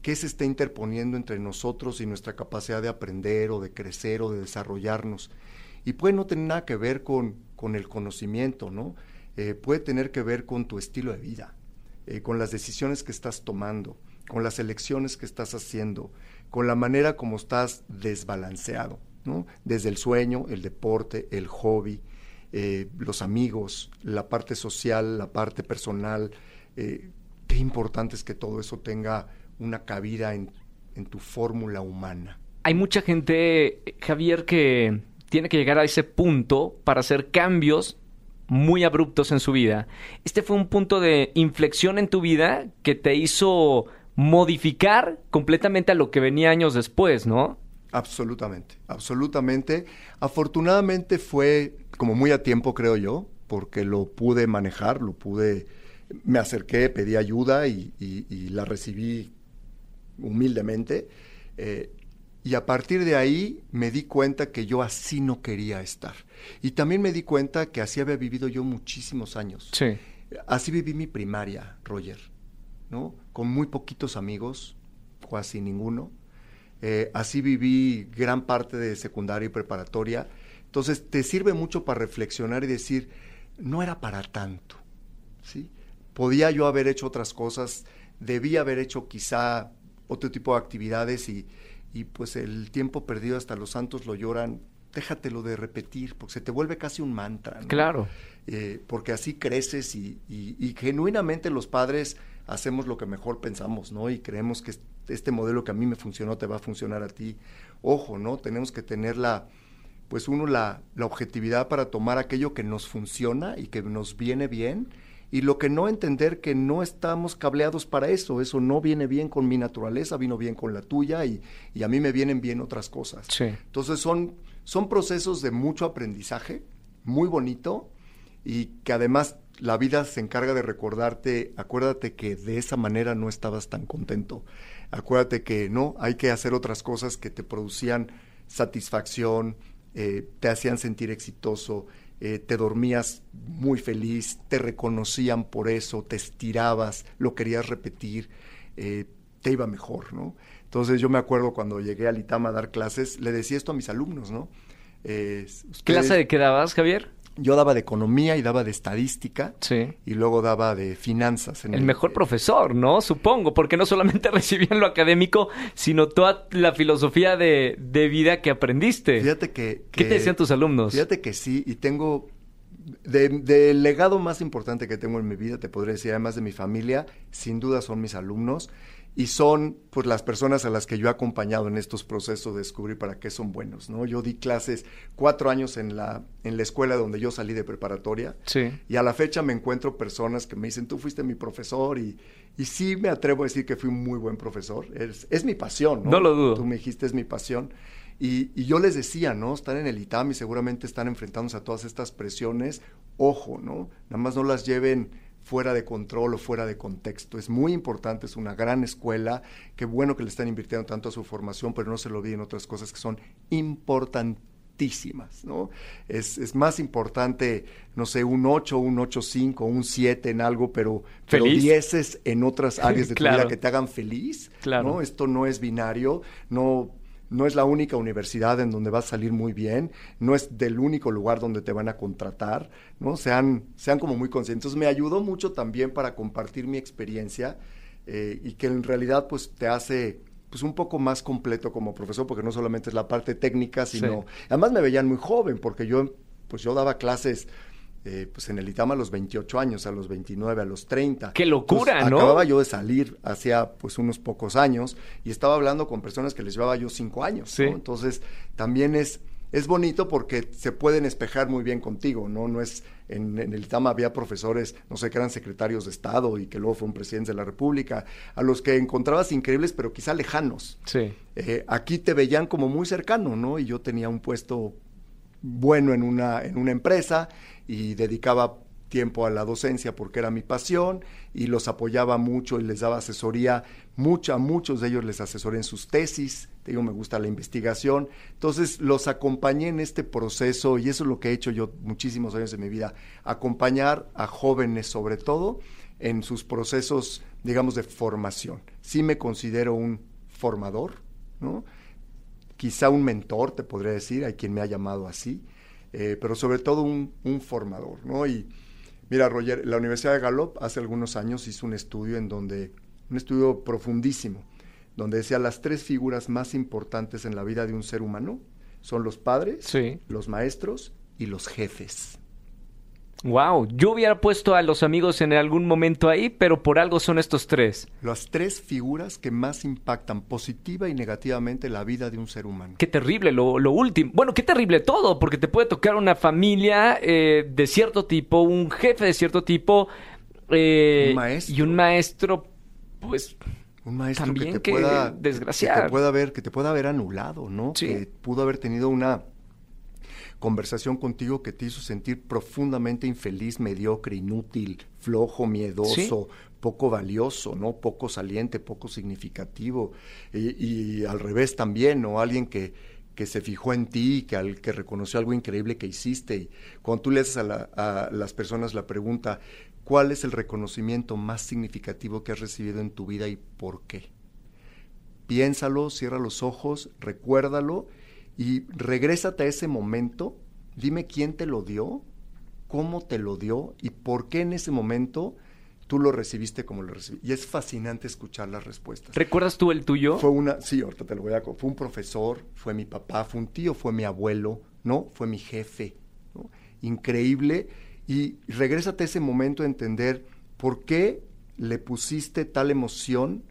qué se está interponiendo entre nosotros y nuestra capacidad de aprender o de crecer o de desarrollarnos. Y puede no tener nada que ver con, con el conocimiento, ¿no? Eh, puede tener que ver con tu estilo de vida, con las decisiones que estás tomando, con las elecciones que estás haciendo, con la manera como estás desbalanceado. Desde el sueño, el deporte, el hobby, eh, los amigos, la parte social, la parte personal. Eh, qué importante es que todo eso tenga una cabida en, en tu fórmula humana. Hay mucha gente, Javier, que tiene que llegar a ese punto para hacer cambios muy abruptos en su vida. Este fue un punto de inflexión en tu vida que te hizo modificar completamente a lo que venía años después, ¿no? Absolutamente, absolutamente. Afortunadamente fue como muy a tiempo, creo yo, porque lo pude manejar, lo pude, me acerqué, pedí ayuda y, la recibí humildemente. Eh, y a partir de ahí me di cuenta que yo así no quería estar. Y también me di cuenta que así había vivido yo muchísimos años. Sí. Así viví mi primaria, Roger, ¿no? Con muy poquitos amigos, casi ninguno eh, así viví gran parte de secundaria y preparatoria. Entonces te sirve mucho para reflexionar y decir, no era para tanto. ¿sí? Podía yo haber hecho otras cosas, debía haber hecho quizá otro tipo de actividades y, y pues el tiempo perdido hasta los santos lo lloran. Déjatelo de repetir, porque se te vuelve casi un mantra. Claro. Eh, porque así creces y, y, y genuinamente los padres hacemos lo que mejor pensamos, ¿no? Y creemos que este modelo que a mí me funcionó te va a funcionar a ti. Ojo, ¿no? Tenemos que tener la, pues uno, la, la objetividad para tomar aquello que nos funciona y que nos viene bien y lo que no entender que no estamos cableados para eso, eso no viene bien con mi naturaleza, vino bien con la tuya y, y a mí me vienen bien otras cosas. Sí. Entonces son, son procesos de mucho aprendizaje, muy bonito y que además la vida se encarga de recordarte, acuérdate que de esa manera no estabas tan contento, acuérdate que no, hay que hacer otras cosas que te producían satisfacción, eh, te hacían sentir exitoso, eh, te dormías muy feliz, te reconocían por eso, te estirabas, lo querías repetir, eh, te iba mejor, ¿no? Entonces yo me acuerdo cuando llegué al ITAM a dar clases, le decía esto a mis alumnos, ¿no? ¿Clase de qué dabas, Javier? Yo daba de economía y daba de estadística sí. y luego daba de finanzas. En el, el, mejor profesor, ¿no? Supongo, porque no solamente recibían lo académico, sino toda la filosofía de, de vida que aprendiste. Fíjate que, que, ¿Qué te decían tus alumnos? Fíjate que sí, y tengo... Del de legado más importante que tengo en mi vida, te podría decir, además de mi familia, sin duda son mis alumnos. Y son pues las personas a las que yo he acompañado en estos procesos de descubrir para qué son buenos, ¿no? Yo di clases cuatro años en la, en la escuela donde yo salí de preparatoria Sí. y a la fecha me encuentro personas que me dicen, tú fuiste mi profesor y, y sí me atrevo a decir que fui un muy buen profesor, es, es mi pasión, ¿no? No lo dudo. Tú me dijiste, es mi pasión. Y, y yo les decía, ¿no? Están en el ITAM y seguramente están enfrentándose a todas estas presiones, ojo, ¿no? Nada más no las lleven fuera de control o fuera de contexto. Es muy importante, es una gran escuela, qué bueno que le están invirtiendo tanto a su formación, pero no se lo olviden otras cosas que son importantísimas, ¿no? Es, es más importante, no sé, un 8, un 8.5, un 7 en algo, pero, pero. 10 en otras áreas de tu vida que te hagan feliz, Claro. ¿no? Esto no es binario, no no es la única universidad en donde vas a salir muy bien, no es del único lugar donde te van a contratar, ¿no? Sean, sean como muy conscientes. Entonces, me ayudó mucho también para compartir mi experiencia eh, y que en realidad pues te hace pues un poco más completo como profesor, porque no solamente es la parte técnica, sino... Además me veían muy joven, porque yo pues yo daba clases eh, pues en el ITAM a los 28 años, a los 29, a los 30. ¡Qué locura, ¿no? Acababa yo de salir hacía pues unos pocos años y estaba hablando con personas que les llevaba yo cinco años. Sí. ¿no? Entonces también es, es bonito porque se pueden espejar muy bien contigo, ¿no? No es, en, en el ITAM había profesores, no sé, que eran secretarios de Estado y que luego fueron presidentes de la República, a los que encontrabas increíbles pero quizá lejanos. Sí. Eh, aquí te veían como muy cercano, ¿no? Y yo tenía un puesto bueno en una, en una empresa y dedicaba tiempo a la docencia porque era mi pasión y los apoyaba mucho y les daba asesoría, muchos de ellos les asesoré en sus tesis, te digo, me gusta la investigación, entonces los acompañé en este proceso y eso es lo que he hecho yo muchísimos años de mi vida, acompañar a jóvenes sobre todo en sus procesos, digamos, de formación. Sí me considero un formador, ¿no? quizá un mentor, te podría decir, hay quien me ha llamado así, eh, pero sobre todo un, un, formador, ¿no? Y mira, Roger, la Universidad de Gallup hace algunos años hizo un estudio en donde, un estudio profundísimo, donde decía las tres figuras más importantes en la vida de un ser humano son los padres, Sí. los maestros y los jefes. Wow, yo hubiera puesto a los amigos en algún momento ahí, pero por algo son estos tres. Las tres figuras que más impactan positiva y negativamente la vida de un ser humano. Qué terrible lo, lo último. Bueno, qué terrible todo, porque te puede tocar una familia eh, de cierto tipo, un jefe de cierto tipo eh, Un maestro. y un maestro, pues Un maestro También que te que pueda desgraciar. que te pueda haber, que te pueda haber anulado, ¿no? Sí. Que pudo haber tenido una conversación contigo que te hizo sentir profundamente infeliz, mediocre, inútil, flojo, miedoso, poco valioso, ¿no? Poco saliente, poco significativo. Y, y al revés también, ¿no? Alguien que, que se fijó en ti, que, al, que reconoció algo increíble que hiciste. Y cuando tú le haces a, la- a las personas la pregunta, ¿cuál es el reconocimiento más significativo que has recibido en tu vida y por qué? Piénsalo, cierra los ojos, recuérdalo y regrésate a ese momento. Dime quién te lo dio, cómo te lo dio y por qué en ese momento tú lo recibiste como lo recibiste. Y es fascinante escuchar las respuestas. ¿recuerdas tú el tuyo? Fue una, sí, ahorita te lo voy a... Fue un profesor, fue mi papá, fue un tío, fue mi abuelo, ¿no? Fue mi jefe, ¿no? Increíble. Y regrésate a ese momento a entender por qué le pusiste tal emoción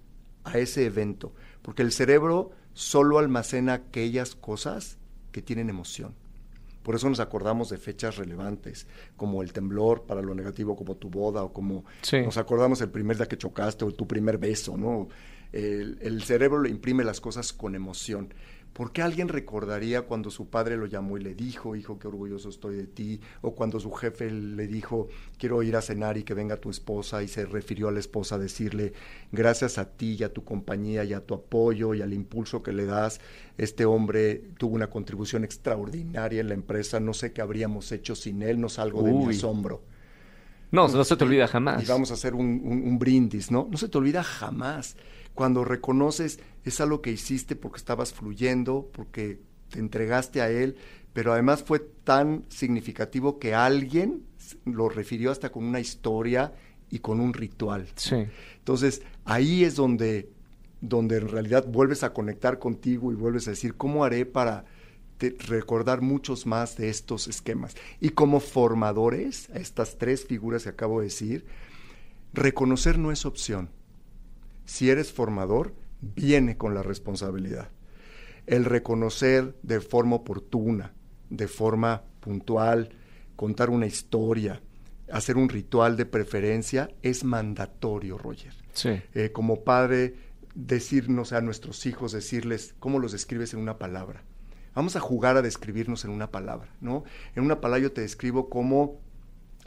a ese evento. Porque el cerebro solo almacena aquellas cosas que tienen emoción. Por eso nos acordamos de fechas relevantes, como el temblor para lo negativo, como tu boda, o como Sí. nos acordamos el primer día que chocaste, o tu primer beso, ¿no? El, el cerebro le imprime las cosas con emoción. ¿Por qué alguien recordaría cuando su padre lo llamó y le dijo, hijo, qué orgulloso estoy de ti? O cuando su jefe le dijo, quiero ir a cenar y que venga tu esposa, y se refirió a la esposa a decirle, gracias a ti y a tu compañía y a tu apoyo y al impulso que le das, este hombre tuvo una contribución extraordinaria en la empresa, no sé qué habríamos hecho sin él, no salgo de mi asombro. No, no se te olvida jamás. Y vamos a hacer un, un- un brindis, ¿no? No se te olvida jamás. Cuando reconoces es algo que hiciste porque estabas fluyendo, porque te entregaste a él, pero además fue tan significativo que alguien lo refirió hasta con una historia y con un ritual. Sí. Entonces, ahí es donde, donde en realidad vuelves a conectar contigo y vuelves a decir, ¿cómo haré para te- recordar muchos más de estos esquemas? Y como formadores, a estas tres figuras que acabo de decir, reconocer no es opción. Si eres formador, viene con la responsabilidad. El reconocer de forma oportuna, de forma puntual, contar una historia, hacer un ritual de preferencia, es mandatorio, Roger. Sí. Eh, como padre, decirnos a nuestros hijos, decirles cómo los describes en una palabra. Vamos a jugar a describirnos en una palabra, ¿no? En una palabra yo te describo como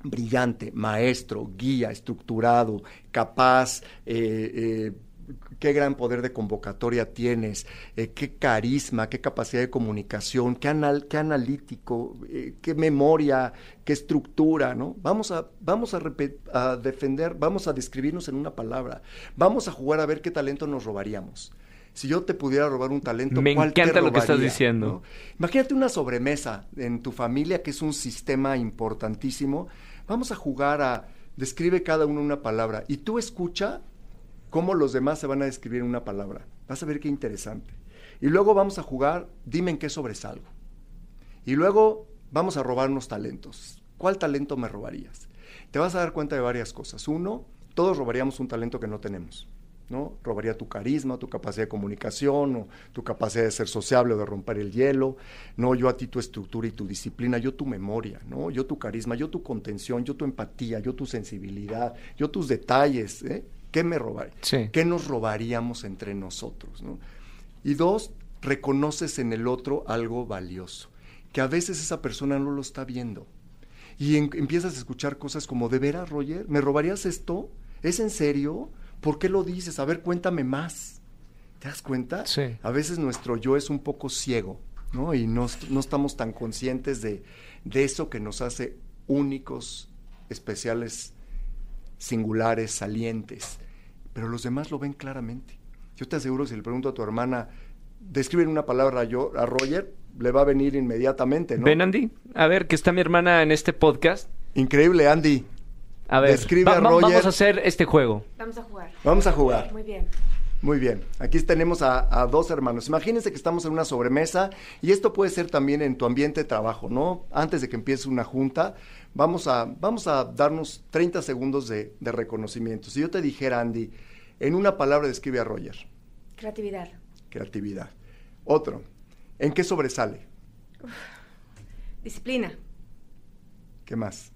brillante, maestro, guía, estructurado, capaz, eh, eh, qué gran poder de convocatoria tienes, eh, qué carisma, qué capacidad de comunicación, qué, anal, qué analítico, eh, qué memoria, qué estructura, ¿no? Vamos a, vamos a, a, defender, vamos a describirnos en una palabra, vamos a jugar a ver qué talento nos robaríamos. Si yo te pudiera robar un talento, Me ¿cuál encanta te lo que estás diciendo. ¿no? Imagínate una sobremesa en tu familia, que es un sistema importantísimo. Vamos a jugar a describe cada uno una palabra y tú escucha cómo los demás se van a describir una palabra. Vas a ver qué interesante. Y luego vamos a jugar, dime en qué sobresalgo. Y luego vamos a robar unos talentos. ¿Cuál talento me robarías? Te vas a dar cuenta de varias cosas. Uno, todos robaríamos un talento que no tenemos. ¿No? Robaría tu carisma, tu capacidad de comunicación, o tu capacidad de ser sociable o de romper el hielo, no yo a ti tu estructura y tu disciplina, yo tu memoria, ¿no? Yo tu carisma, yo tu contención, yo tu empatía, yo tu sensibilidad, yo tus detalles, ¿eh? ¿Qué me robaría? Sí. ¿Qué nos robaríamos entre nosotros? ¿no? Y dos, reconoces en el otro algo valioso, que a veces esa persona no lo está viendo. Y en, empiezas a escuchar cosas como, ¿de veras, Roger? ¿Me robarías esto? ¿Es en serio? ¿Por qué lo dices? A ver, cuéntame más. ¿Te das cuenta? Sí. A veces nuestro yo es un poco ciego, ¿no? Y no, no estamos tan conscientes de, de eso que nos hace únicos, especiales, singulares, salientes. Pero los demás lo ven claramente. Yo te aseguro, si le pregunto a tu hermana, describe una palabra a, yo, a Roger, le va a venir inmediatamente, ¿no? Ven, Andy. A ver, que está mi hermana en este podcast. Increíble, Andy. A ver, Describe va- a va- Roger. vamos a hacer este juego. Vamos a jugar. Vamos a jugar. Muy bien. Muy bien, aquí tenemos a, a dos hermanos. Imagínense que estamos en una sobremesa y esto puede ser también en tu ambiente de trabajo, ¿no? Antes de que empiece una junta, vamos a, vamos a darnos 30 segundos de, de reconocimiento. Si yo te dijera, Andy, en una palabra describe a Roger, Creatividad. creatividad. Otro, ¿en qué sobresale? Disciplina. ¿Qué más?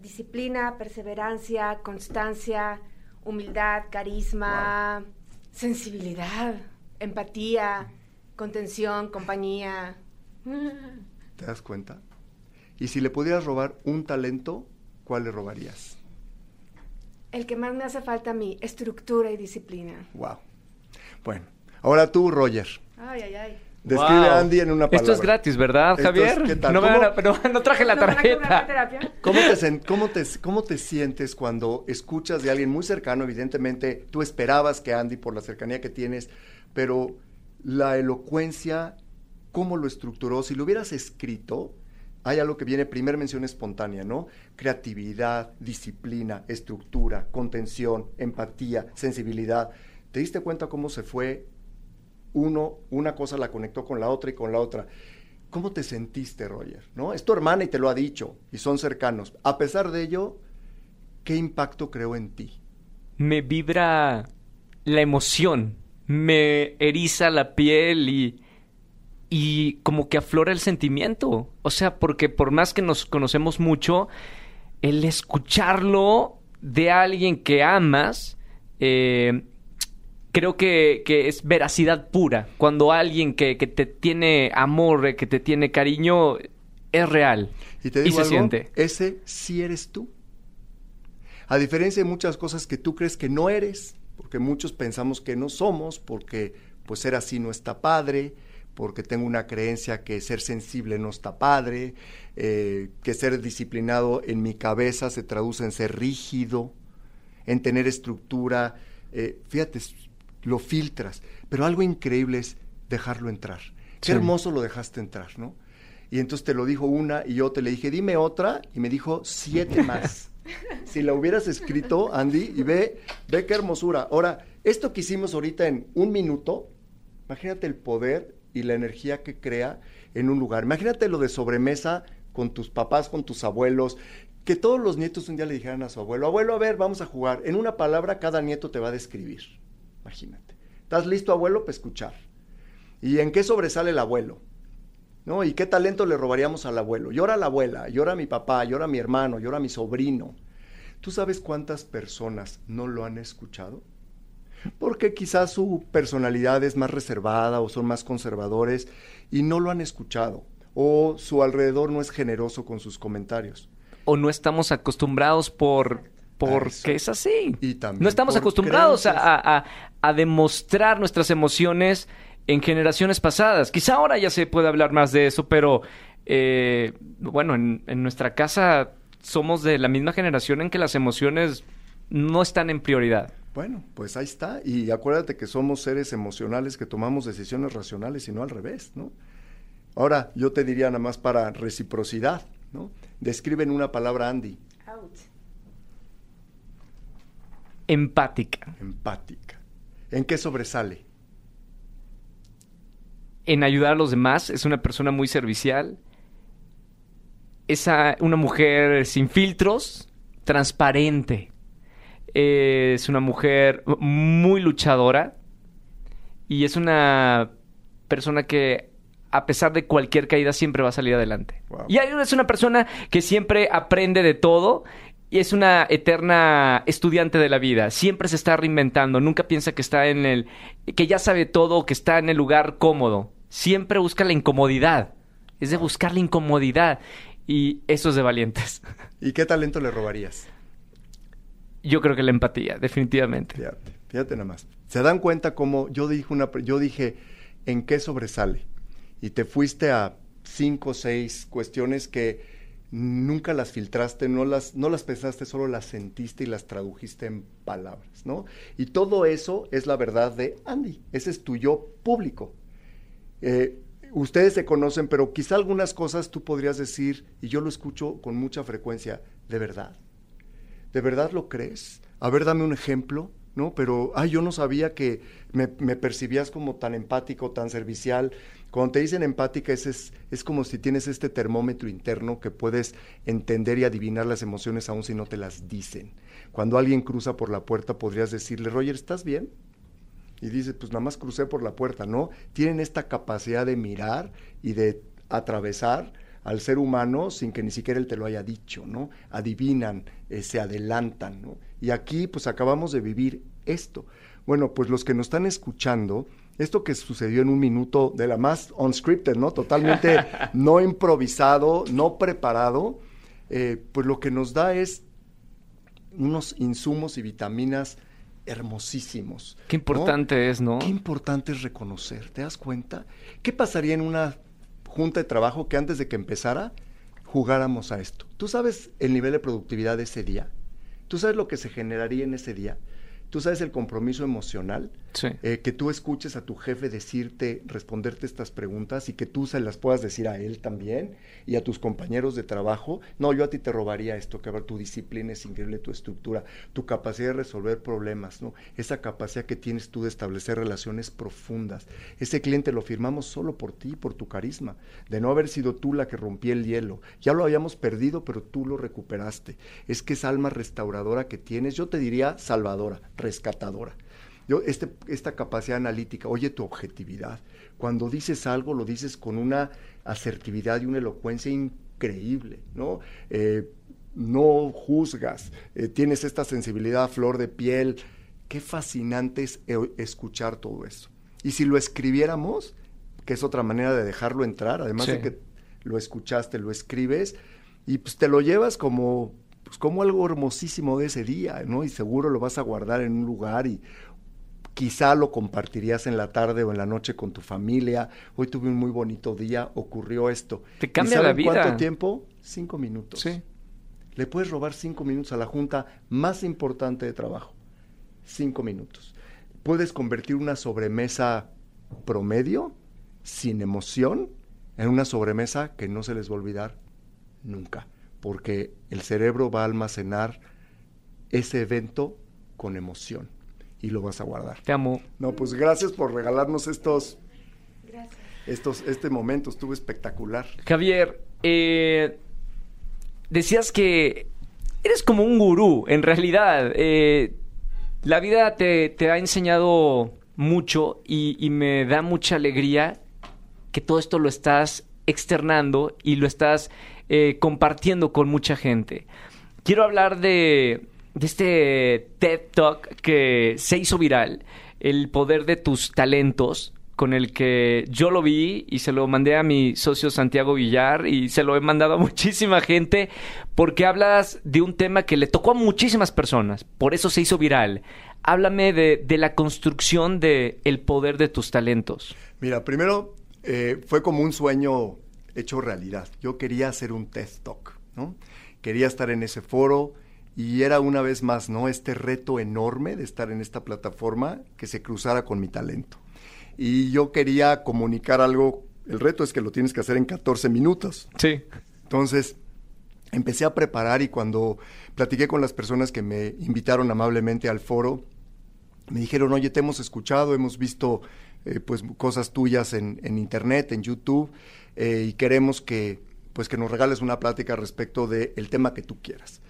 Disciplina, perseverancia, constancia, humildad, carisma, sensibilidad, empatía, contención, compañía. ¿Te das cuenta? Y si le pudieras robar un talento, ¿cuál le robarías? El que más me hace falta a mí, estructura y disciplina. Wow. Bueno, ahora tú, Roger. Ay, ay, ay. Describe Wow. a Andy en una palabra. Esto es gratis, ¿verdad, Javier? es- ¿qué tal? No, me ¿Cómo? van a- no, no traje la ¿No van a cobrar la tarjeta. cómo, te, ¿Cómo te sientes cuando escuchas de alguien muy cercano? Evidentemente, tú esperabas que Andy, por la cercanía que tienes, pero la elocuencia, ¿cómo lo estructuró? Si lo hubieras escrito, hay algo que viene, primer mención espontánea, ¿no? Creatividad, disciplina, estructura, contención, empatía, sensibilidad. ¿Te diste cuenta cómo se fue uno, una cosa la conectó con la otra y con la otra? ¿Cómo te sentiste, Roger? ¿No? Es tu hermana y te lo ha dicho, y son cercanos. A pesar de ello, ¿qué impacto creó en ti? Me vibra la emoción. Me eriza la piel y. Y como que aflora el sentimiento. O sea, porque por más que nos conocemos mucho, el escucharlo de alguien que amas, eh, creo que, que es veracidad pura. Cuando alguien que, que te tiene amor, eh, que te tiene cariño, es real. Y te digo algo, siente. ese sí eres tú. A diferencia de muchas cosas que tú crees que no eres, porque muchos pensamos que no somos, porque pues ser así no está padre, porque tengo una creencia que ser sensible no está padre, eh, que ser disciplinado en mi cabeza se traduce en ser rígido, en tener estructura. eh, fíjate, lo filtras, pero algo increíble es dejarlo entrar. Qué Sí. hermoso lo dejaste entrar, ¿no? Y entonces te lo dijo una y yo te le dije, dime otra, y me dijo siete más. si la hubieras escrito, Andy, y ve, ve qué hermosura. Ahora, esto que hicimos ahorita en un minuto, imagínate el poder y la energía que crea en un lugar. Imagínate lo de sobremesa con tus papás, con tus abuelos, que todos los nietos un día le dijeran a su abuelo, abuelo, a ver, vamos a jugar. En una palabra cada nieto te va a describir. Imagínate. ¿Estás listo, abuelo, para escuchar? ¿Y en qué sobresale el abuelo? ¿No? ¿Y qué talento le robaríamos al abuelo? Llora la abuela, llora mi papá, llora mi hermano, llora mi sobrino. ¿Tú sabes cuántas personas no lo han escuchado? Porque quizás su personalidad es más reservada o son más conservadores y no lo han escuchado. O su alrededor no es generoso con sus comentarios. O no estamos acostumbrados por porque es así. Y también no estamos acostumbrados a, creencias. a- a- a demostrar nuestras emociones en generaciones pasadas. Quizá ahora ya se puede hablar más de eso, pero eh, bueno, en, en nuestra casa somos de la misma generación en que las emociones no están en prioridad. Bueno, pues ahí está. Y acuérdate que somos seres emocionales que tomamos decisiones racionales y no al revés, ¿no? Ahora, yo te diría nada más para reciprocidad, ¿no? Describe en una palabra, Andy, Out. Empática. empática. ¿En qué sobresale? en ayudar a los demás, es una persona muy servicial, es una mujer sin filtros, transparente, es una mujer muy luchadora y es una persona que a pesar de cualquier caída siempre va a salir adelante. Wow. Y es una persona que siempre aprende de todo y es una eterna estudiante de la vida. Siempre se está reinventando. Nunca piensa que está en el. que ya sabe todo que está en el lugar cómodo. Siempre busca la incomodidad. Es de buscar la incomodidad. Y eso es de valientes. ¿Y qué talento le robarías? Yo creo que la empatía, definitivamente. Fíjate, fíjate nada más. ¿Se dan cuenta cómo yo dije, una, yo dije en qué sobresale? Y te fuiste a cinco o seis cuestiones que nunca las filtraste, no las, no las pensaste, solo las sentiste y las tradujiste en palabras, ¿no? Y todo eso es la verdad de Andy. Ese es tu yo público. Eh, ustedes se conocen, pero quizá algunas cosas tú podrías decir, y yo lo escucho con mucha frecuencia, de verdad. ¿De verdad lo crees? A ver, dame un ejemplo, ¿no? Pero, ay, yo no sabía que me, me percibías como tan empático, tan servicial. Cuando te dicen empática, es, es, es como si tienes este termómetro interno que puedes entender y adivinar las emociones aun si no te las dicen. Cuando alguien cruza por la puerta, podrías decirle, Roger, ¿estás bien? Y dice, pues nada más crucé por la puerta, ¿no? Tienen esta capacidad de mirar y de atravesar al ser humano sin que ni siquiera él te lo haya dicho, ¿no? Adivinan, eh, se adelantan, ¿no? Y aquí pues acabamos de vivir esto. Bueno, pues los que nos están escuchando, esto que sucedió en un minuto de la más unscripted, ¿no? Totalmente no improvisado, no preparado, eh, pues lo que nos da es unos insumos y vitaminas hermosísimos. Qué ¿no? importante es, ¿no? Qué importante es reconocer, ¿te das cuenta? ¿Qué pasaría en una junta de trabajo que antes de que empezara jugáramos a esto? ¿Tú sabes el nivel de productividad de ese día? ¿Tú sabes lo que se generaría en ese día? ¿Tú sabes el compromiso emocional? Eh, que tú escuches a tu jefe decirte, responderte estas preguntas y que tú se las puedas decir a él también y a tus compañeros de trabajo. No, yo a ti te robaría esto, que tu disciplina es increíble, tu estructura, tu capacidad de resolver problemas, ¿no? Esa capacidad que tienes tú de establecer relaciones profundas. Ese cliente lo firmamos solo por ti, por tu carisma, de no haber sido tú la que rompía el hielo. Ya lo habíamos perdido, pero tú lo recuperaste. Es que esa alma restauradora que tienes, yo te diría salvadora, rescatadora. Yo, este, esta capacidad analítica, oye tu objetividad. Cuando dices algo, lo dices con una asertividad y una elocuencia increíble, ¿no? Eh, no juzgas, eh, tienes esta sensibilidad a flor de piel. Qué fascinante es eh, escuchar todo eso. Y si lo escribiéramos, que es otra manera de dejarlo entrar, además Sí. de que lo escuchaste, lo escribes, y pues te lo llevas como, pues, como algo hermosísimo de ese día, ¿no? Y seguro lo vas a guardar en un lugar y quizá lo compartirías en la tarde o en la noche con tu familia. Hoy tuve un muy bonito día, ocurrió esto. Te ¿Y cambia la saben vida. ¿Cuánto tiempo? Cinco minutos. Sí. Le puedes robar cinco minutos a la junta más importante de trabajo. Cinco minutos. Puedes convertir una sobremesa promedio, sin emoción, en una sobremesa que no se les va a olvidar nunca. Porque el cerebro va a almacenar ese evento con emoción y lo vas a guardar. Te amo. No, pues gracias por regalarnos estos, Gracias. estos, este momento. Estuvo espectacular. Javier, eh, decías que eres como un gurú, en realidad. Eh, la vida te, ha enseñado mucho y, me da mucha alegría que todo esto lo estás externando y lo estás eh, compartiendo con mucha gente. Quiero hablar de, de este TED Talk que se hizo viral, el poder de tus talentos, con el que yo lo vi y se lo mandé a mi socio Santiago Villar y se lo he mandado a muchísima gente porque hablas de un tema que le tocó a muchísimas personas, por eso se hizo viral. Háblame de, la construcción de poder de tus talentos. Mira, primero eh, fue como un sueño hecho realidad. Yo quería hacer un TED Talk, ¿no? Quería estar en ese foro y era una vez más, ¿no? Este reto enorme de estar en esta plataforma que se cruzara con mi talento y yo quería comunicar algo. El reto es que lo tienes que hacer en 14 minutos. Sí. Entonces, empecé a preparar y cuando platiqué con las personas que me invitaron amablemente al foro, me dijeron, oye, te hemos escuchado, hemos visto eh, pues cosas tuyas en, internet, en YouTube, eh, y queremos que pues que nos regales una plática respecto del tema que tú quieras.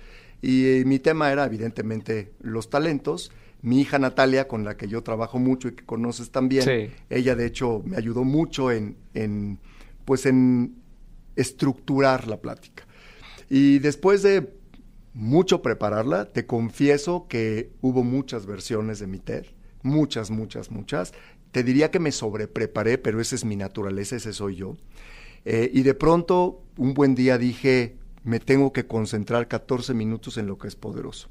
Y eh, mi tema era evidentemente los talentos, mi hija Natalia, con la que yo trabajo mucho y que conoces también, ella de hecho me ayudó mucho en, en, pues en estructurar la plática. Y después de mucho prepararla, te confieso que hubo muchas versiones de mi TED, muchas, muchas, muchas. Te diría que me sobrepreparé, pero esa es mi naturaleza, ese soy yo. Eh, y de pronto, un buen día dije, me tengo que concentrar 14 minutos en lo que es poderoso.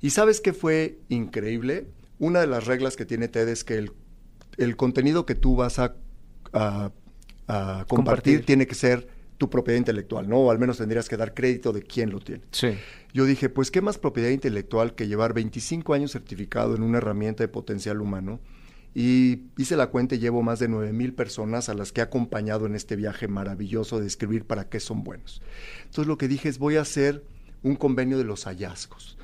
¿Y sabes qué fue increíble? Una de las reglas que tiene TED es que el, contenido que tú vas a, compartir, tiene que ser tu propiedad intelectual, ¿no? O al menos tendrías que dar crédito de quién lo tiene. Sí. Yo dije, pues qué más propiedad intelectual que llevar 25 años certificado en una herramienta de potencial humano. Y hice la cuenta y llevo más de 9 mil personas a las que he acompañado en este viaje maravilloso de escribir para qué son buenos. Entonces lo que dije es, voy a hacer un convenio de los hallazgos.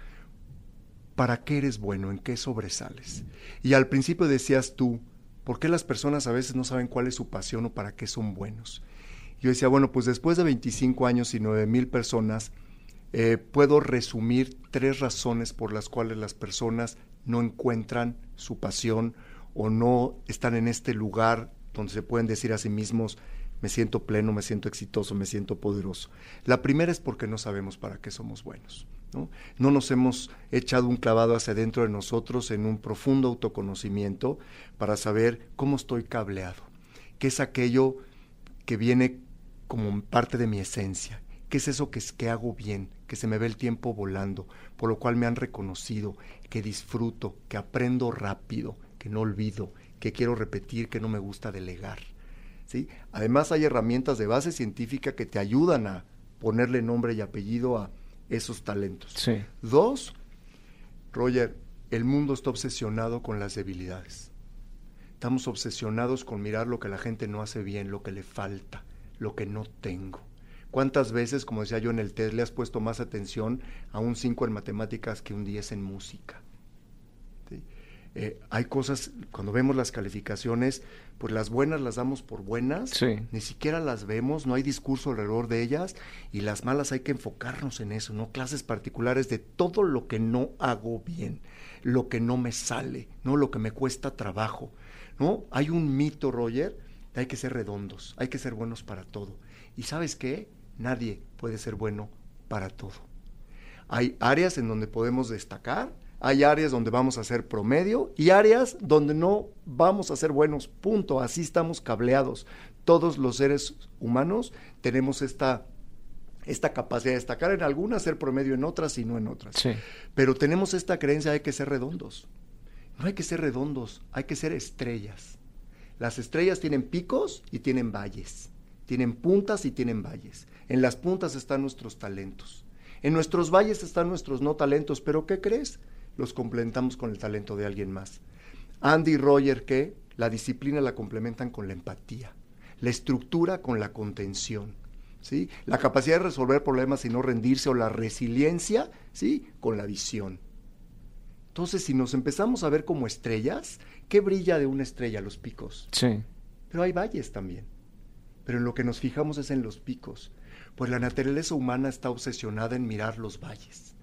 ¿para qué eres bueno? ¿En qué sobresales? Y al principio decías tú, ¿por qué las personas a veces no saben cuál es su pasión o para qué son buenos? Yo decía, bueno, pues después de 25 años y 9 mil personas, eh, puedo resumir tres razones por las cuales las personas no encuentran su pasión o no están en este lugar donde se pueden decir a sí mismos, me siento pleno, me siento exitoso, me siento poderoso. La primera es porque no sabemos para qué somos buenos. ¿no? nos hemos echado un clavado hacia dentro de nosotros en un profundo autoconocimiento para saber cómo estoy cableado, qué es aquello que viene como parte de mi esencia, qué es eso que, es, que hago bien, que se me ve el tiempo volando, por lo cual me han reconocido, que disfruto, que aprendo rápido, que no olvido, que quiero repetir, que no me gusta delegar. ¿sí? Además hay herramientas de base científica que te ayudan a ponerle nombre y apellido a esos talentos. Dos, Roger, el mundo está obsesionado con las debilidades. Estamos obsesionados con mirar lo que la gente no hace bien, lo que le falta, lo que no tengo. ¿Cuántas veces, como decía yo en el test, le has puesto más atención a un 5 en matemáticas que un 10 en música? Eh, hay cosas, cuando vemos las calificaciones, pues las buenas las damos por buenas, ni siquiera las vemos, no hay discurso alrededor de ellas, y las malas hay que enfocarnos en eso, ¿no? Clases particulares de todo lo que no hago bien, lo que no me sale, ¿no? Lo que me cuesta trabajo, ¿no? Hay un mito, Roger, hay que ser redondos, hay que ser buenos para todo. ¿Y sabes qué? Nadie puede ser bueno para todo. Hay áreas en donde podemos destacar, hay áreas donde vamos a ser promedio y áreas donde no vamos a ser buenos, punto. Así estamos cableados. Todos los seres humanos tenemos esta, esta capacidad de destacar en algunas, ser promedio en otras y no en otras. Pero tenemos esta creencia de que ser redondos. No hay que ser redondos, hay que ser estrellas. Las estrellas tienen picos y tienen valles. Tienen puntas y tienen valles. En las puntas están nuestros talentos. En nuestros valles están nuestros no talentos, pero ¿qué crees? Los complementamos con el talento de alguien más. Andy y Roger, que la disciplina la complementan con la empatía, la estructura con la contención, ¿sí? la capacidad de resolver problemas y no rendirse o la resiliencia ¿sí? con la visión. Entonces, si nos empezamos a ver como estrellas, ¿qué brilla de una estrella? Los picos. Sí. Pero hay valles también. Pero en lo que nos fijamos es en los picos, pues la naturaleza humana está obsesionada en mirar los valles,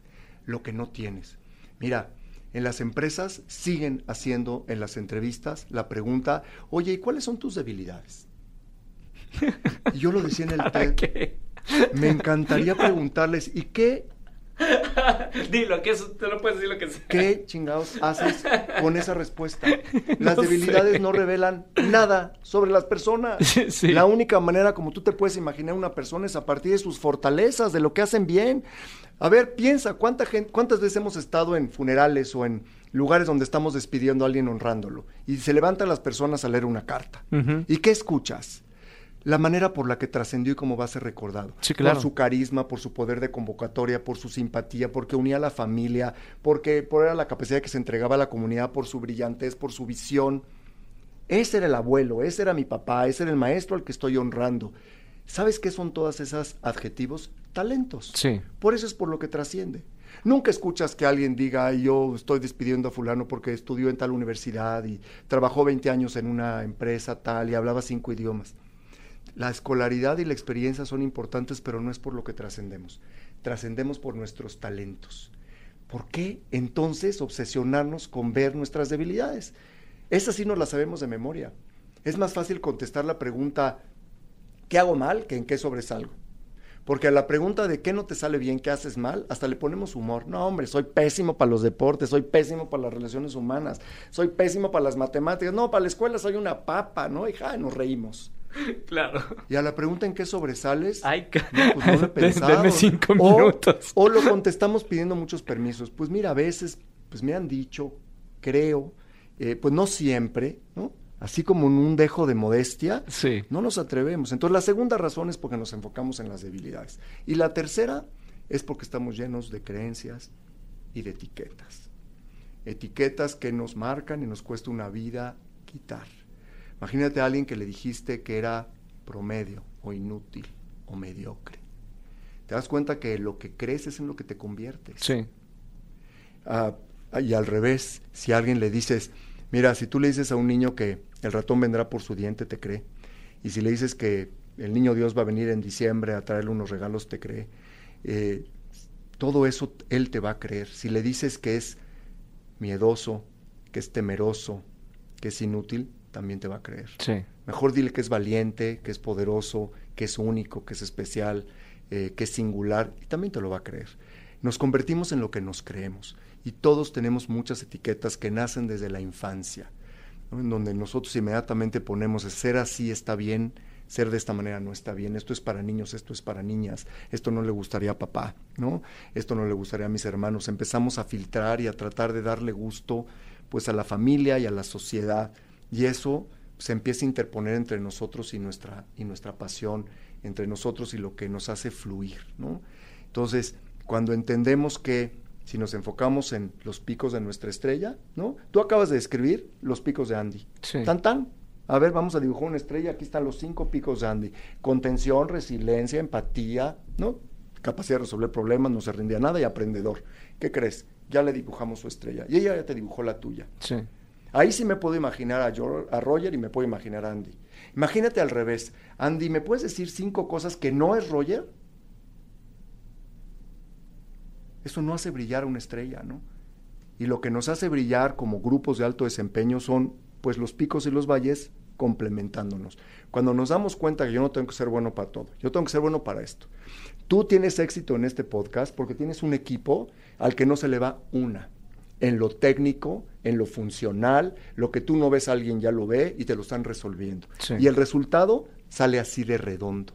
lo que no tienes. Mira, En las empresas siguen haciendo en las entrevistas la pregunta, oye, ¿y cuáles son tus debilidades? Y yo lo decía en el TED. ¿Qué? Me encantaría preguntarles, ¿y qué, Dilo, que eso te lo puedes decir lo que sea. qué chingados haces con esa respuesta? Las No debilidades sé. no revelan nada sobre las personas. Sí. La única manera como tú te puedes imaginar una persona es a partir de sus fortalezas, de lo que hacen bien. A ver, piensa, ¿cuánta gente, ¿cuántas veces hemos estado en funerales o en lugares donde estamos despidiendo a alguien honrándolo? Y se levantan las personas a leer una carta. ¿Y qué escuchas? La manera por la que trascendió y cómo va a ser recordado. Sí, claro. Por su carisma, por su poder de convocatoria, por su simpatía, porque unía a la familia, porque por la capacidad que se entregaba a la comunidad, por su brillantez, por su visión. Ese era el abuelo, ese era mi papá, ese era el maestro al que estoy honrando. ¿Sabes qué son todas esas adjetivos? Talentos. Sí. Por eso es por lo que trasciende. Nunca escuchas que alguien diga, "Ay, yo estoy despidiendo a fulano porque estudió en tal universidad y trabajó 20 años en una empresa tal y hablaba cinco idiomas. La escolaridad y la experiencia son importantes, pero no es por lo que trascendemos. Trascendemos por nuestros talentos. ¿Por qué entonces obsesionarnos con ver nuestras debilidades? Esas sí no las sabemos de memoria. Es más fácil contestar la pregunta, ¿qué hago mal? que en qué sobresalgo. Porque a la pregunta de qué no te sale bien, qué haces mal, hasta le ponemos humor. No, hombre, soy pésimo para los deportes, soy pésimo para las relaciones humanas, soy pésimo para las matemáticas. No, para la escuela soy una papa, ¿no? Y ja, nos reímos. Claro. Y a la pregunta en qué sobresales, Ay, no, pues no lo he pensado. Denme cinco O- minutos. O, lo contestamos pidiendo muchos permisos. Pues mira, a veces, pues me han dicho, creo, eh, pues no siempre, ¿no? Así como en un dejo de modestia, Sí. no nos atrevemos. Entonces la segunda razón es porque nos enfocamos en las debilidades. Y la tercera es porque estamos llenos de creencias y de etiquetas. Etiquetas que nos marcan y nos cuesta una vida quitar. Imagínate a alguien que le dijiste que era promedio o inútil o mediocre. Te das cuenta que lo que crees es en lo que te conviertes. Sí. Ah, y al revés, si a alguien le dices, mira, si tú le dices a un niño que el ratón vendrá por su diente, te cree. Y si le dices que el niño Dios va a venir en diciembre a traerle unos regalos, te cree. Eh, todo eso él te va a creer. Si le dices que es miedoso, que es temeroso, que es inútil, también te va a creer. Sí. Mejor dile que es valiente, que es poderoso, que es único, que es especial, eh, que es singular, y también te lo va a creer. Nos convertimos en lo que nos creemos, y todos tenemos muchas etiquetas que nacen desde la infancia, en donde nosotros inmediatamente ponemos ser así está bien, ser de esta manera no está bien, esto es para niños, esto es para niñas, esto no le gustaría a papá, ¿no? Esto no le gustaría a mis hermanos. Empezamos a filtrar y a tratar de darle gusto pues a la familia y a la sociedad y eso se empieza a interponer entre nosotros y nuestra y nuestra pasión, entre nosotros y lo que nos hace fluir, ¿no? Entonces, cuando entendemos que si nos enfocamos en los picos de nuestra estrella, ¿no? Tú acabas de describir los picos de Andy. Sí. Tan tan. A ver, vamos a dibujar una estrella. Aquí están los cinco picos de Andy. Contención, resiliencia, empatía, ¿no? Capacidad de resolver problemas, no se rinde a nada y aprendedor. ¿Qué crees? Ya le dibujamos su estrella. Y ella ya te dibujó la tuya. Sí. Ahí sí me puedo imaginar a, Jo- a Roger y me puedo imaginar a Andy. Imagínate al revés. Andy, ¿me puedes decir cinco cosas que no es Roger? Eso no hace brillar a una estrella, ¿no? Y lo que nos hace brillar como grupos de alto desempeño son pues los picos y los valles complementándonos. Cuando nos damos cuenta que yo no tengo que ser bueno para todo, yo tengo que ser bueno para esto. Tú tienes éxito en este podcast porque tienes un equipo al que no se le va una. En lo técnico, en lo funcional, lo que tú no ves alguien ya lo ve y te lo están resolviendo. Sí. Y el resultado sale así de redondo.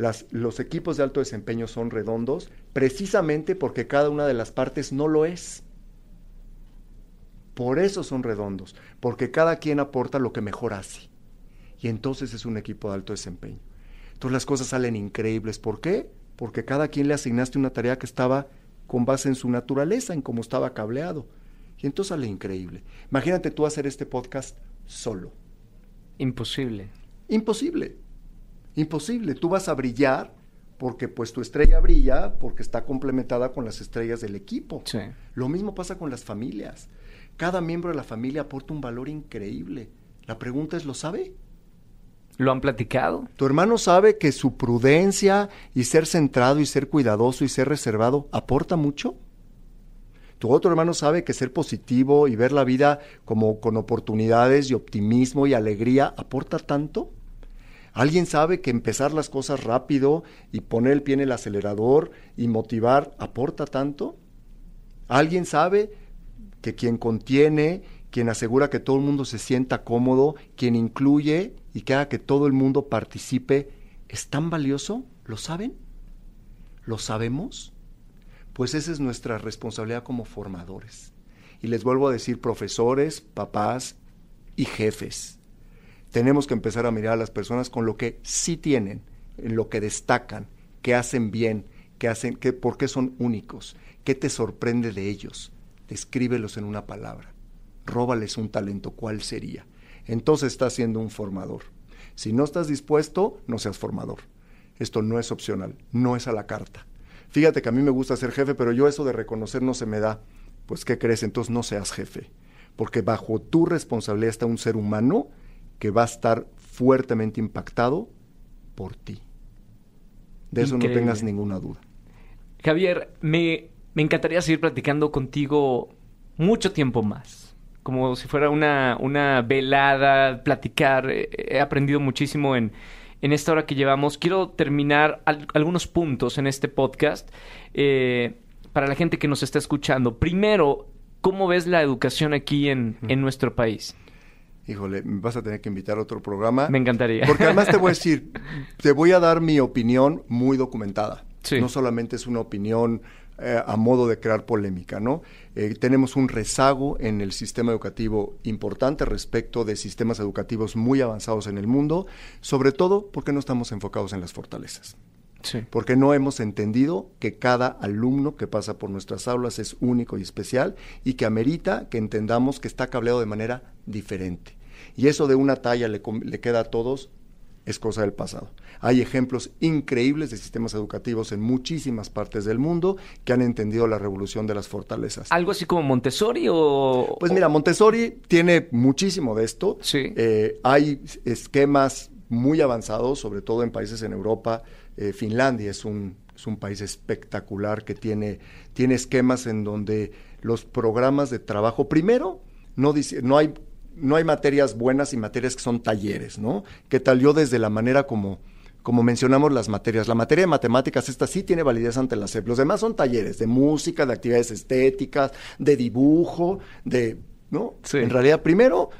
Las- los equipos de alto desempeño son redondos precisamente porque cada una de las partes no lo es. Por eso son redondos, porque cada quien aporta lo que mejor hace. Y entonces es un equipo de alto desempeño. Entonces las cosas salen increíbles. ¿Por qué? Porque cada quien le asignaste una tarea que estaba con base en su naturaleza, en cómo estaba cableado. Y entonces sale increíble. Imagínate tú hacer este podcast solo. Imposible. Imposible. Imposible. Tú vas a brillar porque pues tu estrella brilla porque está complementada con las estrellas del equipo. Sí. Lo mismo pasa con las familias. Cada miembro de la familia aporta un valor increíble. La pregunta es, ¿lo sabe? ¿Lo han platicado? ¿Tu hermano sabe que su prudencia y ser centrado y ser cuidadoso y ser reservado aporta mucho? Tu otro hermano sabe que ser positivo y ver la vida como con oportunidades y optimismo y alegría aporta tanto. ¿Alguien sabe que empezar las cosas rápido y poner el pie en el acelerador y motivar aporta tanto? ¿Alguien sabe que quien contiene, quien asegura que todo el mundo se sienta cómodo, quien incluye y que haga que todo el mundo participe, es tan valioso? ¿Lo saben? ¿Lo sabemos? Pues esa es nuestra responsabilidad como formadores. Y les vuelvo a decir, profesores, papás y jefes tenemos que empezar a mirar a las personas con lo que sí tienen, en lo que destacan, que hacen bien, que hacen, que, por qué son únicos, qué te sorprende de ellos. Descríbelos en una palabra. Róbales un talento, ¿cuál sería? Entonces estás siendo un formador. Si no estás dispuesto, no seas formador. Esto no es opcional, no es a la carta. Fíjate que a mí me gusta ser jefe, pero yo eso de reconocer no se me da. Pues, ¿qué crees? Entonces no seas jefe. Porque bajo tu responsabilidad está un ser humano que va a estar fuertemente impactado por ti. De eso no tengas ninguna duda. Javier, me, encantaría seguir platicando contigo mucho tiempo más. Como si fuera una, una velada, platicar. He aprendido muchísimo en, en esta hora que llevamos. Quiero terminar algunos puntos en este podcast eh, para la gente que nos está escuchando. Primero, ¿cómo ves la educación aquí en, en nuestro país? Híjole, vas a tener que invitar a otro programa. Me encantaría. Porque además te voy a decir, te voy a dar mi opinión muy documentada. No solamente es una opinión eh, a modo de crear polémica, ¿no? Eh, tenemos un rezago en el sistema educativo importante respecto de sistemas educativos muy avanzados en el mundo, sobre todo porque no estamos enfocados en las fortalezas. Sí. Porque no hemos entendido que cada alumno que pasa por nuestras aulas es único y especial y que amerita que entendamos que está cableado de manera diferente. Y eso de una talla le, queda a todos es cosa del pasado. Hay ejemplos increíbles de sistemas educativos en muchísimas partes del mundo que han entendido la revolución de las fortalezas. ¿Algo así como Montessori o...? Pues mira, Montessori tiene muchísimo de esto. Sí. Eh, hay esquemas muy avanzados, sobre todo en países en Europa. Eh, Finlandia es un, es un país espectacular que tiene, tiene esquemas en donde los programas de trabajo, primero, no, no hay no hay materias buenas y materias que son talleres, ¿no? ¿Qué tal yo desde la manera como, como mencionamos las materias? La materia de matemáticas, esta sí tiene validez ante la SEP. Los demás son talleres de música, de actividades estéticas, de dibujo, de, ¿no? En realidad, primero,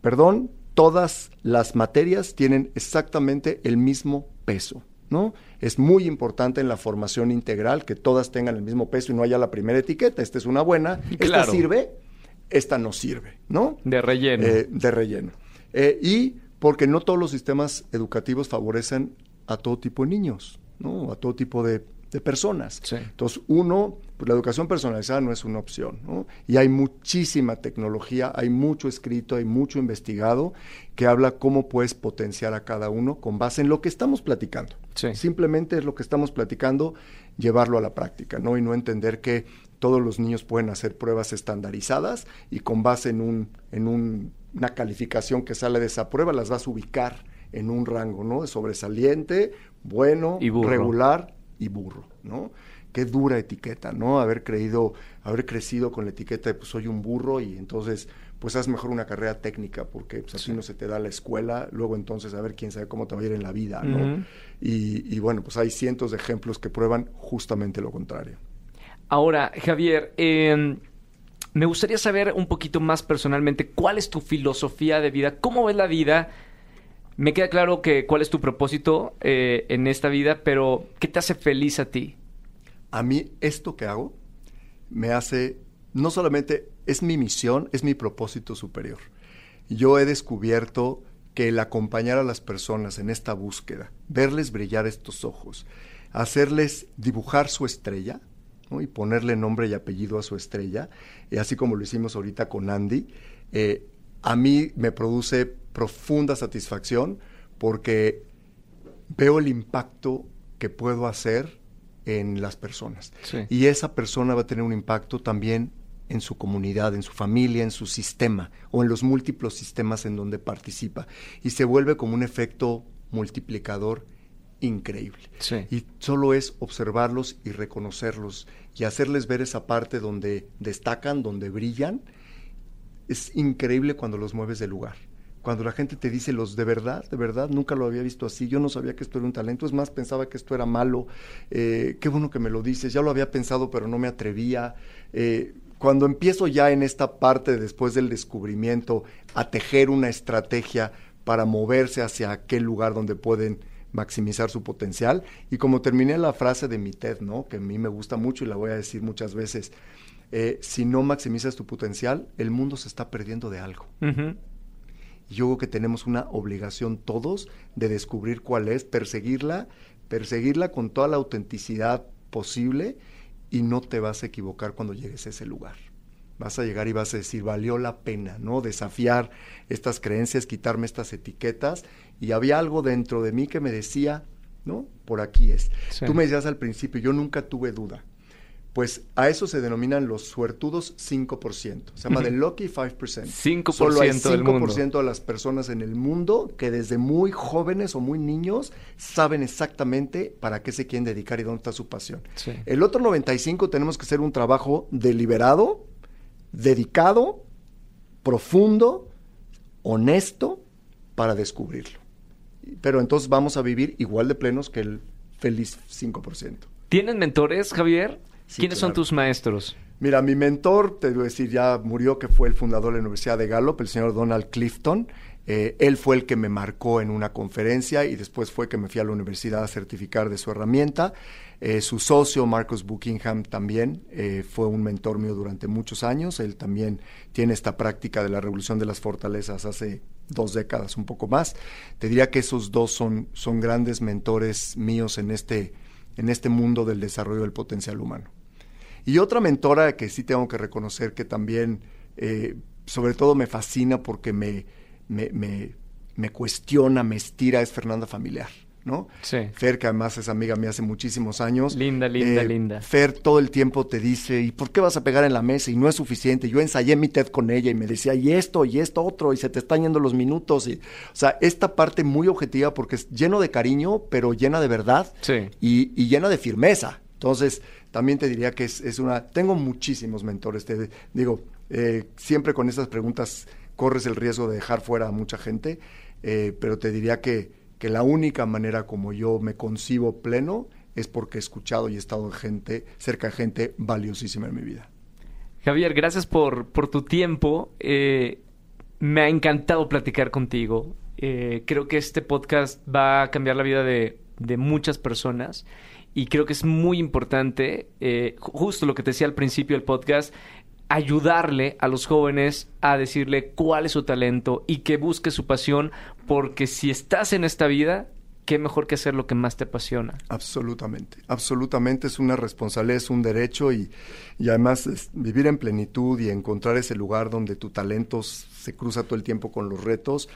perdón, todas las materias tienen exactamente el mismo peso. ¿No? Es muy importante en la formación integral que todas tengan el mismo peso y no haya la primera etiqueta. Esta es una buena, esta sirve, esta no sirve, ¿no? De relleno. Eh, de relleno. Eh, y porque no todos los sistemas educativos favorecen a todo tipo de niños, ¿no? A todo tipo de, personas. Entonces, uno, pues la educación personalizada no es una opción, ¿no? Y hay muchísima tecnología, hay mucho escrito, hay mucho investigado que habla cómo puedes potenciar a cada uno con base en lo que estamos platicando. Simplemente es lo que estamos platicando, llevarlo a la práctica, ¿no? Y no entender que todos los niños pueden hacer pruebas estandarizadas y con base en, un, en una calificación que sale de esa prueba las vas a ubicar en un rango, ¿no? De sobresaliente, bueno, regular y burro, ¿no? Qué dura etiqueta, ¿no? Haber creído, haber crecido con la etiqueta de pues soy un burro y entonces pues haz mejor una carrera técnica porque pues, así no se te da la escuela, luego entonces a ver quién sabe cómo te va a ir en la vida, ¿no? y, y bueno, pues hay cientos de ejemplos que prueban justamente lo contrario. Ahora, Javier, em, me gustaría saber un poquito más personalmente cuál es tu filosofía de vida, cómo ves la vida. Me queda claro que cuál es tu propósito eh, en esta vida, pero ¿qué te hace feliz a ti? A mí esto que hago me hace, no solamente es mi misión, es mi propósito superior. Yo he descubierto que el acompañar a las personas en esta búsqueda, verles brillar estos ojos, hacerles dibujar su estrella, y ponerle nombre y apellido a su estrella, y así como lo hicimos ahorita con Andy, eh, a mí me produce profunda satisfacción porque veo el impacto que puedo hacer en las personas. Y esa persona va a tener un impacto también en su comunidad, en su familia, en su sistema o en los múltiples sistemas en donde participa. Y se vuelve como un efecto multiplicador increíble. Sí. Y solo es observarlos y reconocerlos y hacerles ver esa parte donde destacan, donde brillan. Es increíble cuando los mueves de lugar. Cuando la gente te dice los de verdad, de verdad, nunca lo había visto así. Yo no sabía que esto era un talento. Es más, pensaba que esto era malo. Eh, qué bueno que me lo dices. Ya lo había pensado, pero no me atrevía. Eh, cuando empiezo ya en esta parte, después del descubrimiento, a tejer una estrategia para moverse hacia aquel lugar donde pueden maximizar su potencial. Y como terminé la frase de mi TED, ¿no? que a mí me gusta mucho y la voy a decir muchas veces, eh, si no maximizas tu potencial, el mundo se está perdiendo de algo. Yo creo que tenemos una obligación todos de descubrir cuál es, perseguirla, perseguirla con toda la autenticidad posible y no te vas a equivocar cuando llegues a ese lugar. Vas a llegar y vas a decir, valió la pena, ¿no? Desafiar estas creencias, quitarme estas etiquetas. Y había algo dentro de mí que me decía, ¿no? Por aquí es. Sí. Tú me decías al principio, yo nunca tuve duda. Pues a eso se denominan los suertudos 5%. Se llama the lucky 5%. 5% Solo hay del mundo. 5% de las personas en el mundo que desde muy jóvenes o muy niños saben exactamente para qué se quieren dedicar y dónde está su pasión. Sí. El otro 95 tenemos que hacer un trabajo deliberado, dedicado, profundo, honesto para descubrirlo. Pero entonces vamos a vivir igual de plenos que el feliz 5%. ¿Tienen mentores, Javier? Sí, ¿Quiénes son tus maestros? Mira, mi mentor, te voy a decir, ya murió, que fue el fundador de la Universidad de Gallup, el señor Donald Clifton. Eh, él fue el que me marcó en una conferencia y después fue que me fui a la universidad a certificar de su herramienta. Eh, su socio, Marcus Buckingham, también eh, fue un mentor mío durante muchos años. Él también tiene esta práctica de la revolución de las fortalezas hace dos décadas, un poco más. Te diría que esos dos son, son grandes mentores míos en este, en este mundo del desarrollo del potencial humano. Y otra mentora que sí tengo que reconocer que también, eh, sobre todo me fascina porque me, me, me, me cuestiona, me estira, es Fernanda Familiar, ¿no? Sí. Fer, que además es amiga mía hace muchísimos años. Linda, linda, linda. Fer todo el tiempo te dice, ¿y por qué vas a pegar en la mesa? Y no es suficiente. Yo ensayé mi TED con ella y me decía, y esto, y esto otro, y se te están yendo los minutos. Y, o sea, esta parte muy objetiva porque es lleno de cariño, pero llena de verdad Sí. y, y llena de firmeza. Entonces, también te diría que es, es una... Tengo muchísimos mentores, te digo, eh, siempre con estas preguntas corres el riesgo de dejar fuera a mucha gente, eh, pero te diría que, que la única manera como yo me concibo pleno es porque he escuchado y he estado en gente, cerca de gente valiosísima en mi vida. Javier, gracias por, por tu tiempo. Eh, me ha encantado platicar contigo. Eh, creo que este podcast va a cambiar la vida de, de muchas personas y creo que es muy importante, eh, ju- justo lo que te decía al principio del podcast, ayudarle a los jóvenes a decirle cuál es su talento y que busque su pasión, porque si estás en esta vida, qué mejor que hacer lo que más te apasiona. Absolutamente, absolutamente es una responsabilidad, es un derecho y, y además es vivir en plenitud y encontrar ese lugar donde tu talento se cruza todo el tiempo con los retos,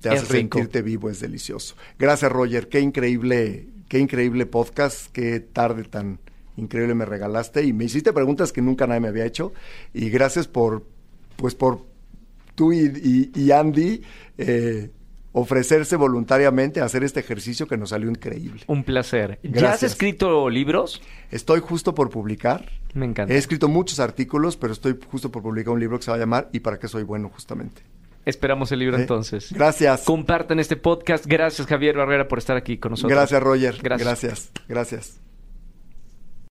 te Es hace rico. sentirte vivo, es delicioso. Gracias Roger, qué increíble, qué increíble podcast, qué tarde tan increíble me regalaste y me hiciste preguntas que nunca nadie me había hecho y gracias por, pues por tú y, y- y Andy eh, ofrecerse voluntariamente a hacer este ejercicio que nos salió increíble. Un placer. ¿Ya has escrito libros? Estoy justo por publicar. Me encanta. He escrito muchos artículos, pero estoy justo por publicar un libro que se va a llamar ¿Y para qué soy bueno? justamente. Esperamos el libro ¿Eh? entonces. Gracias. Compartan este podcast. Gracias, Javier Barrera, por estar aquí con nosotros. Gracias, Roger. Gracias. Gracias. Gracias.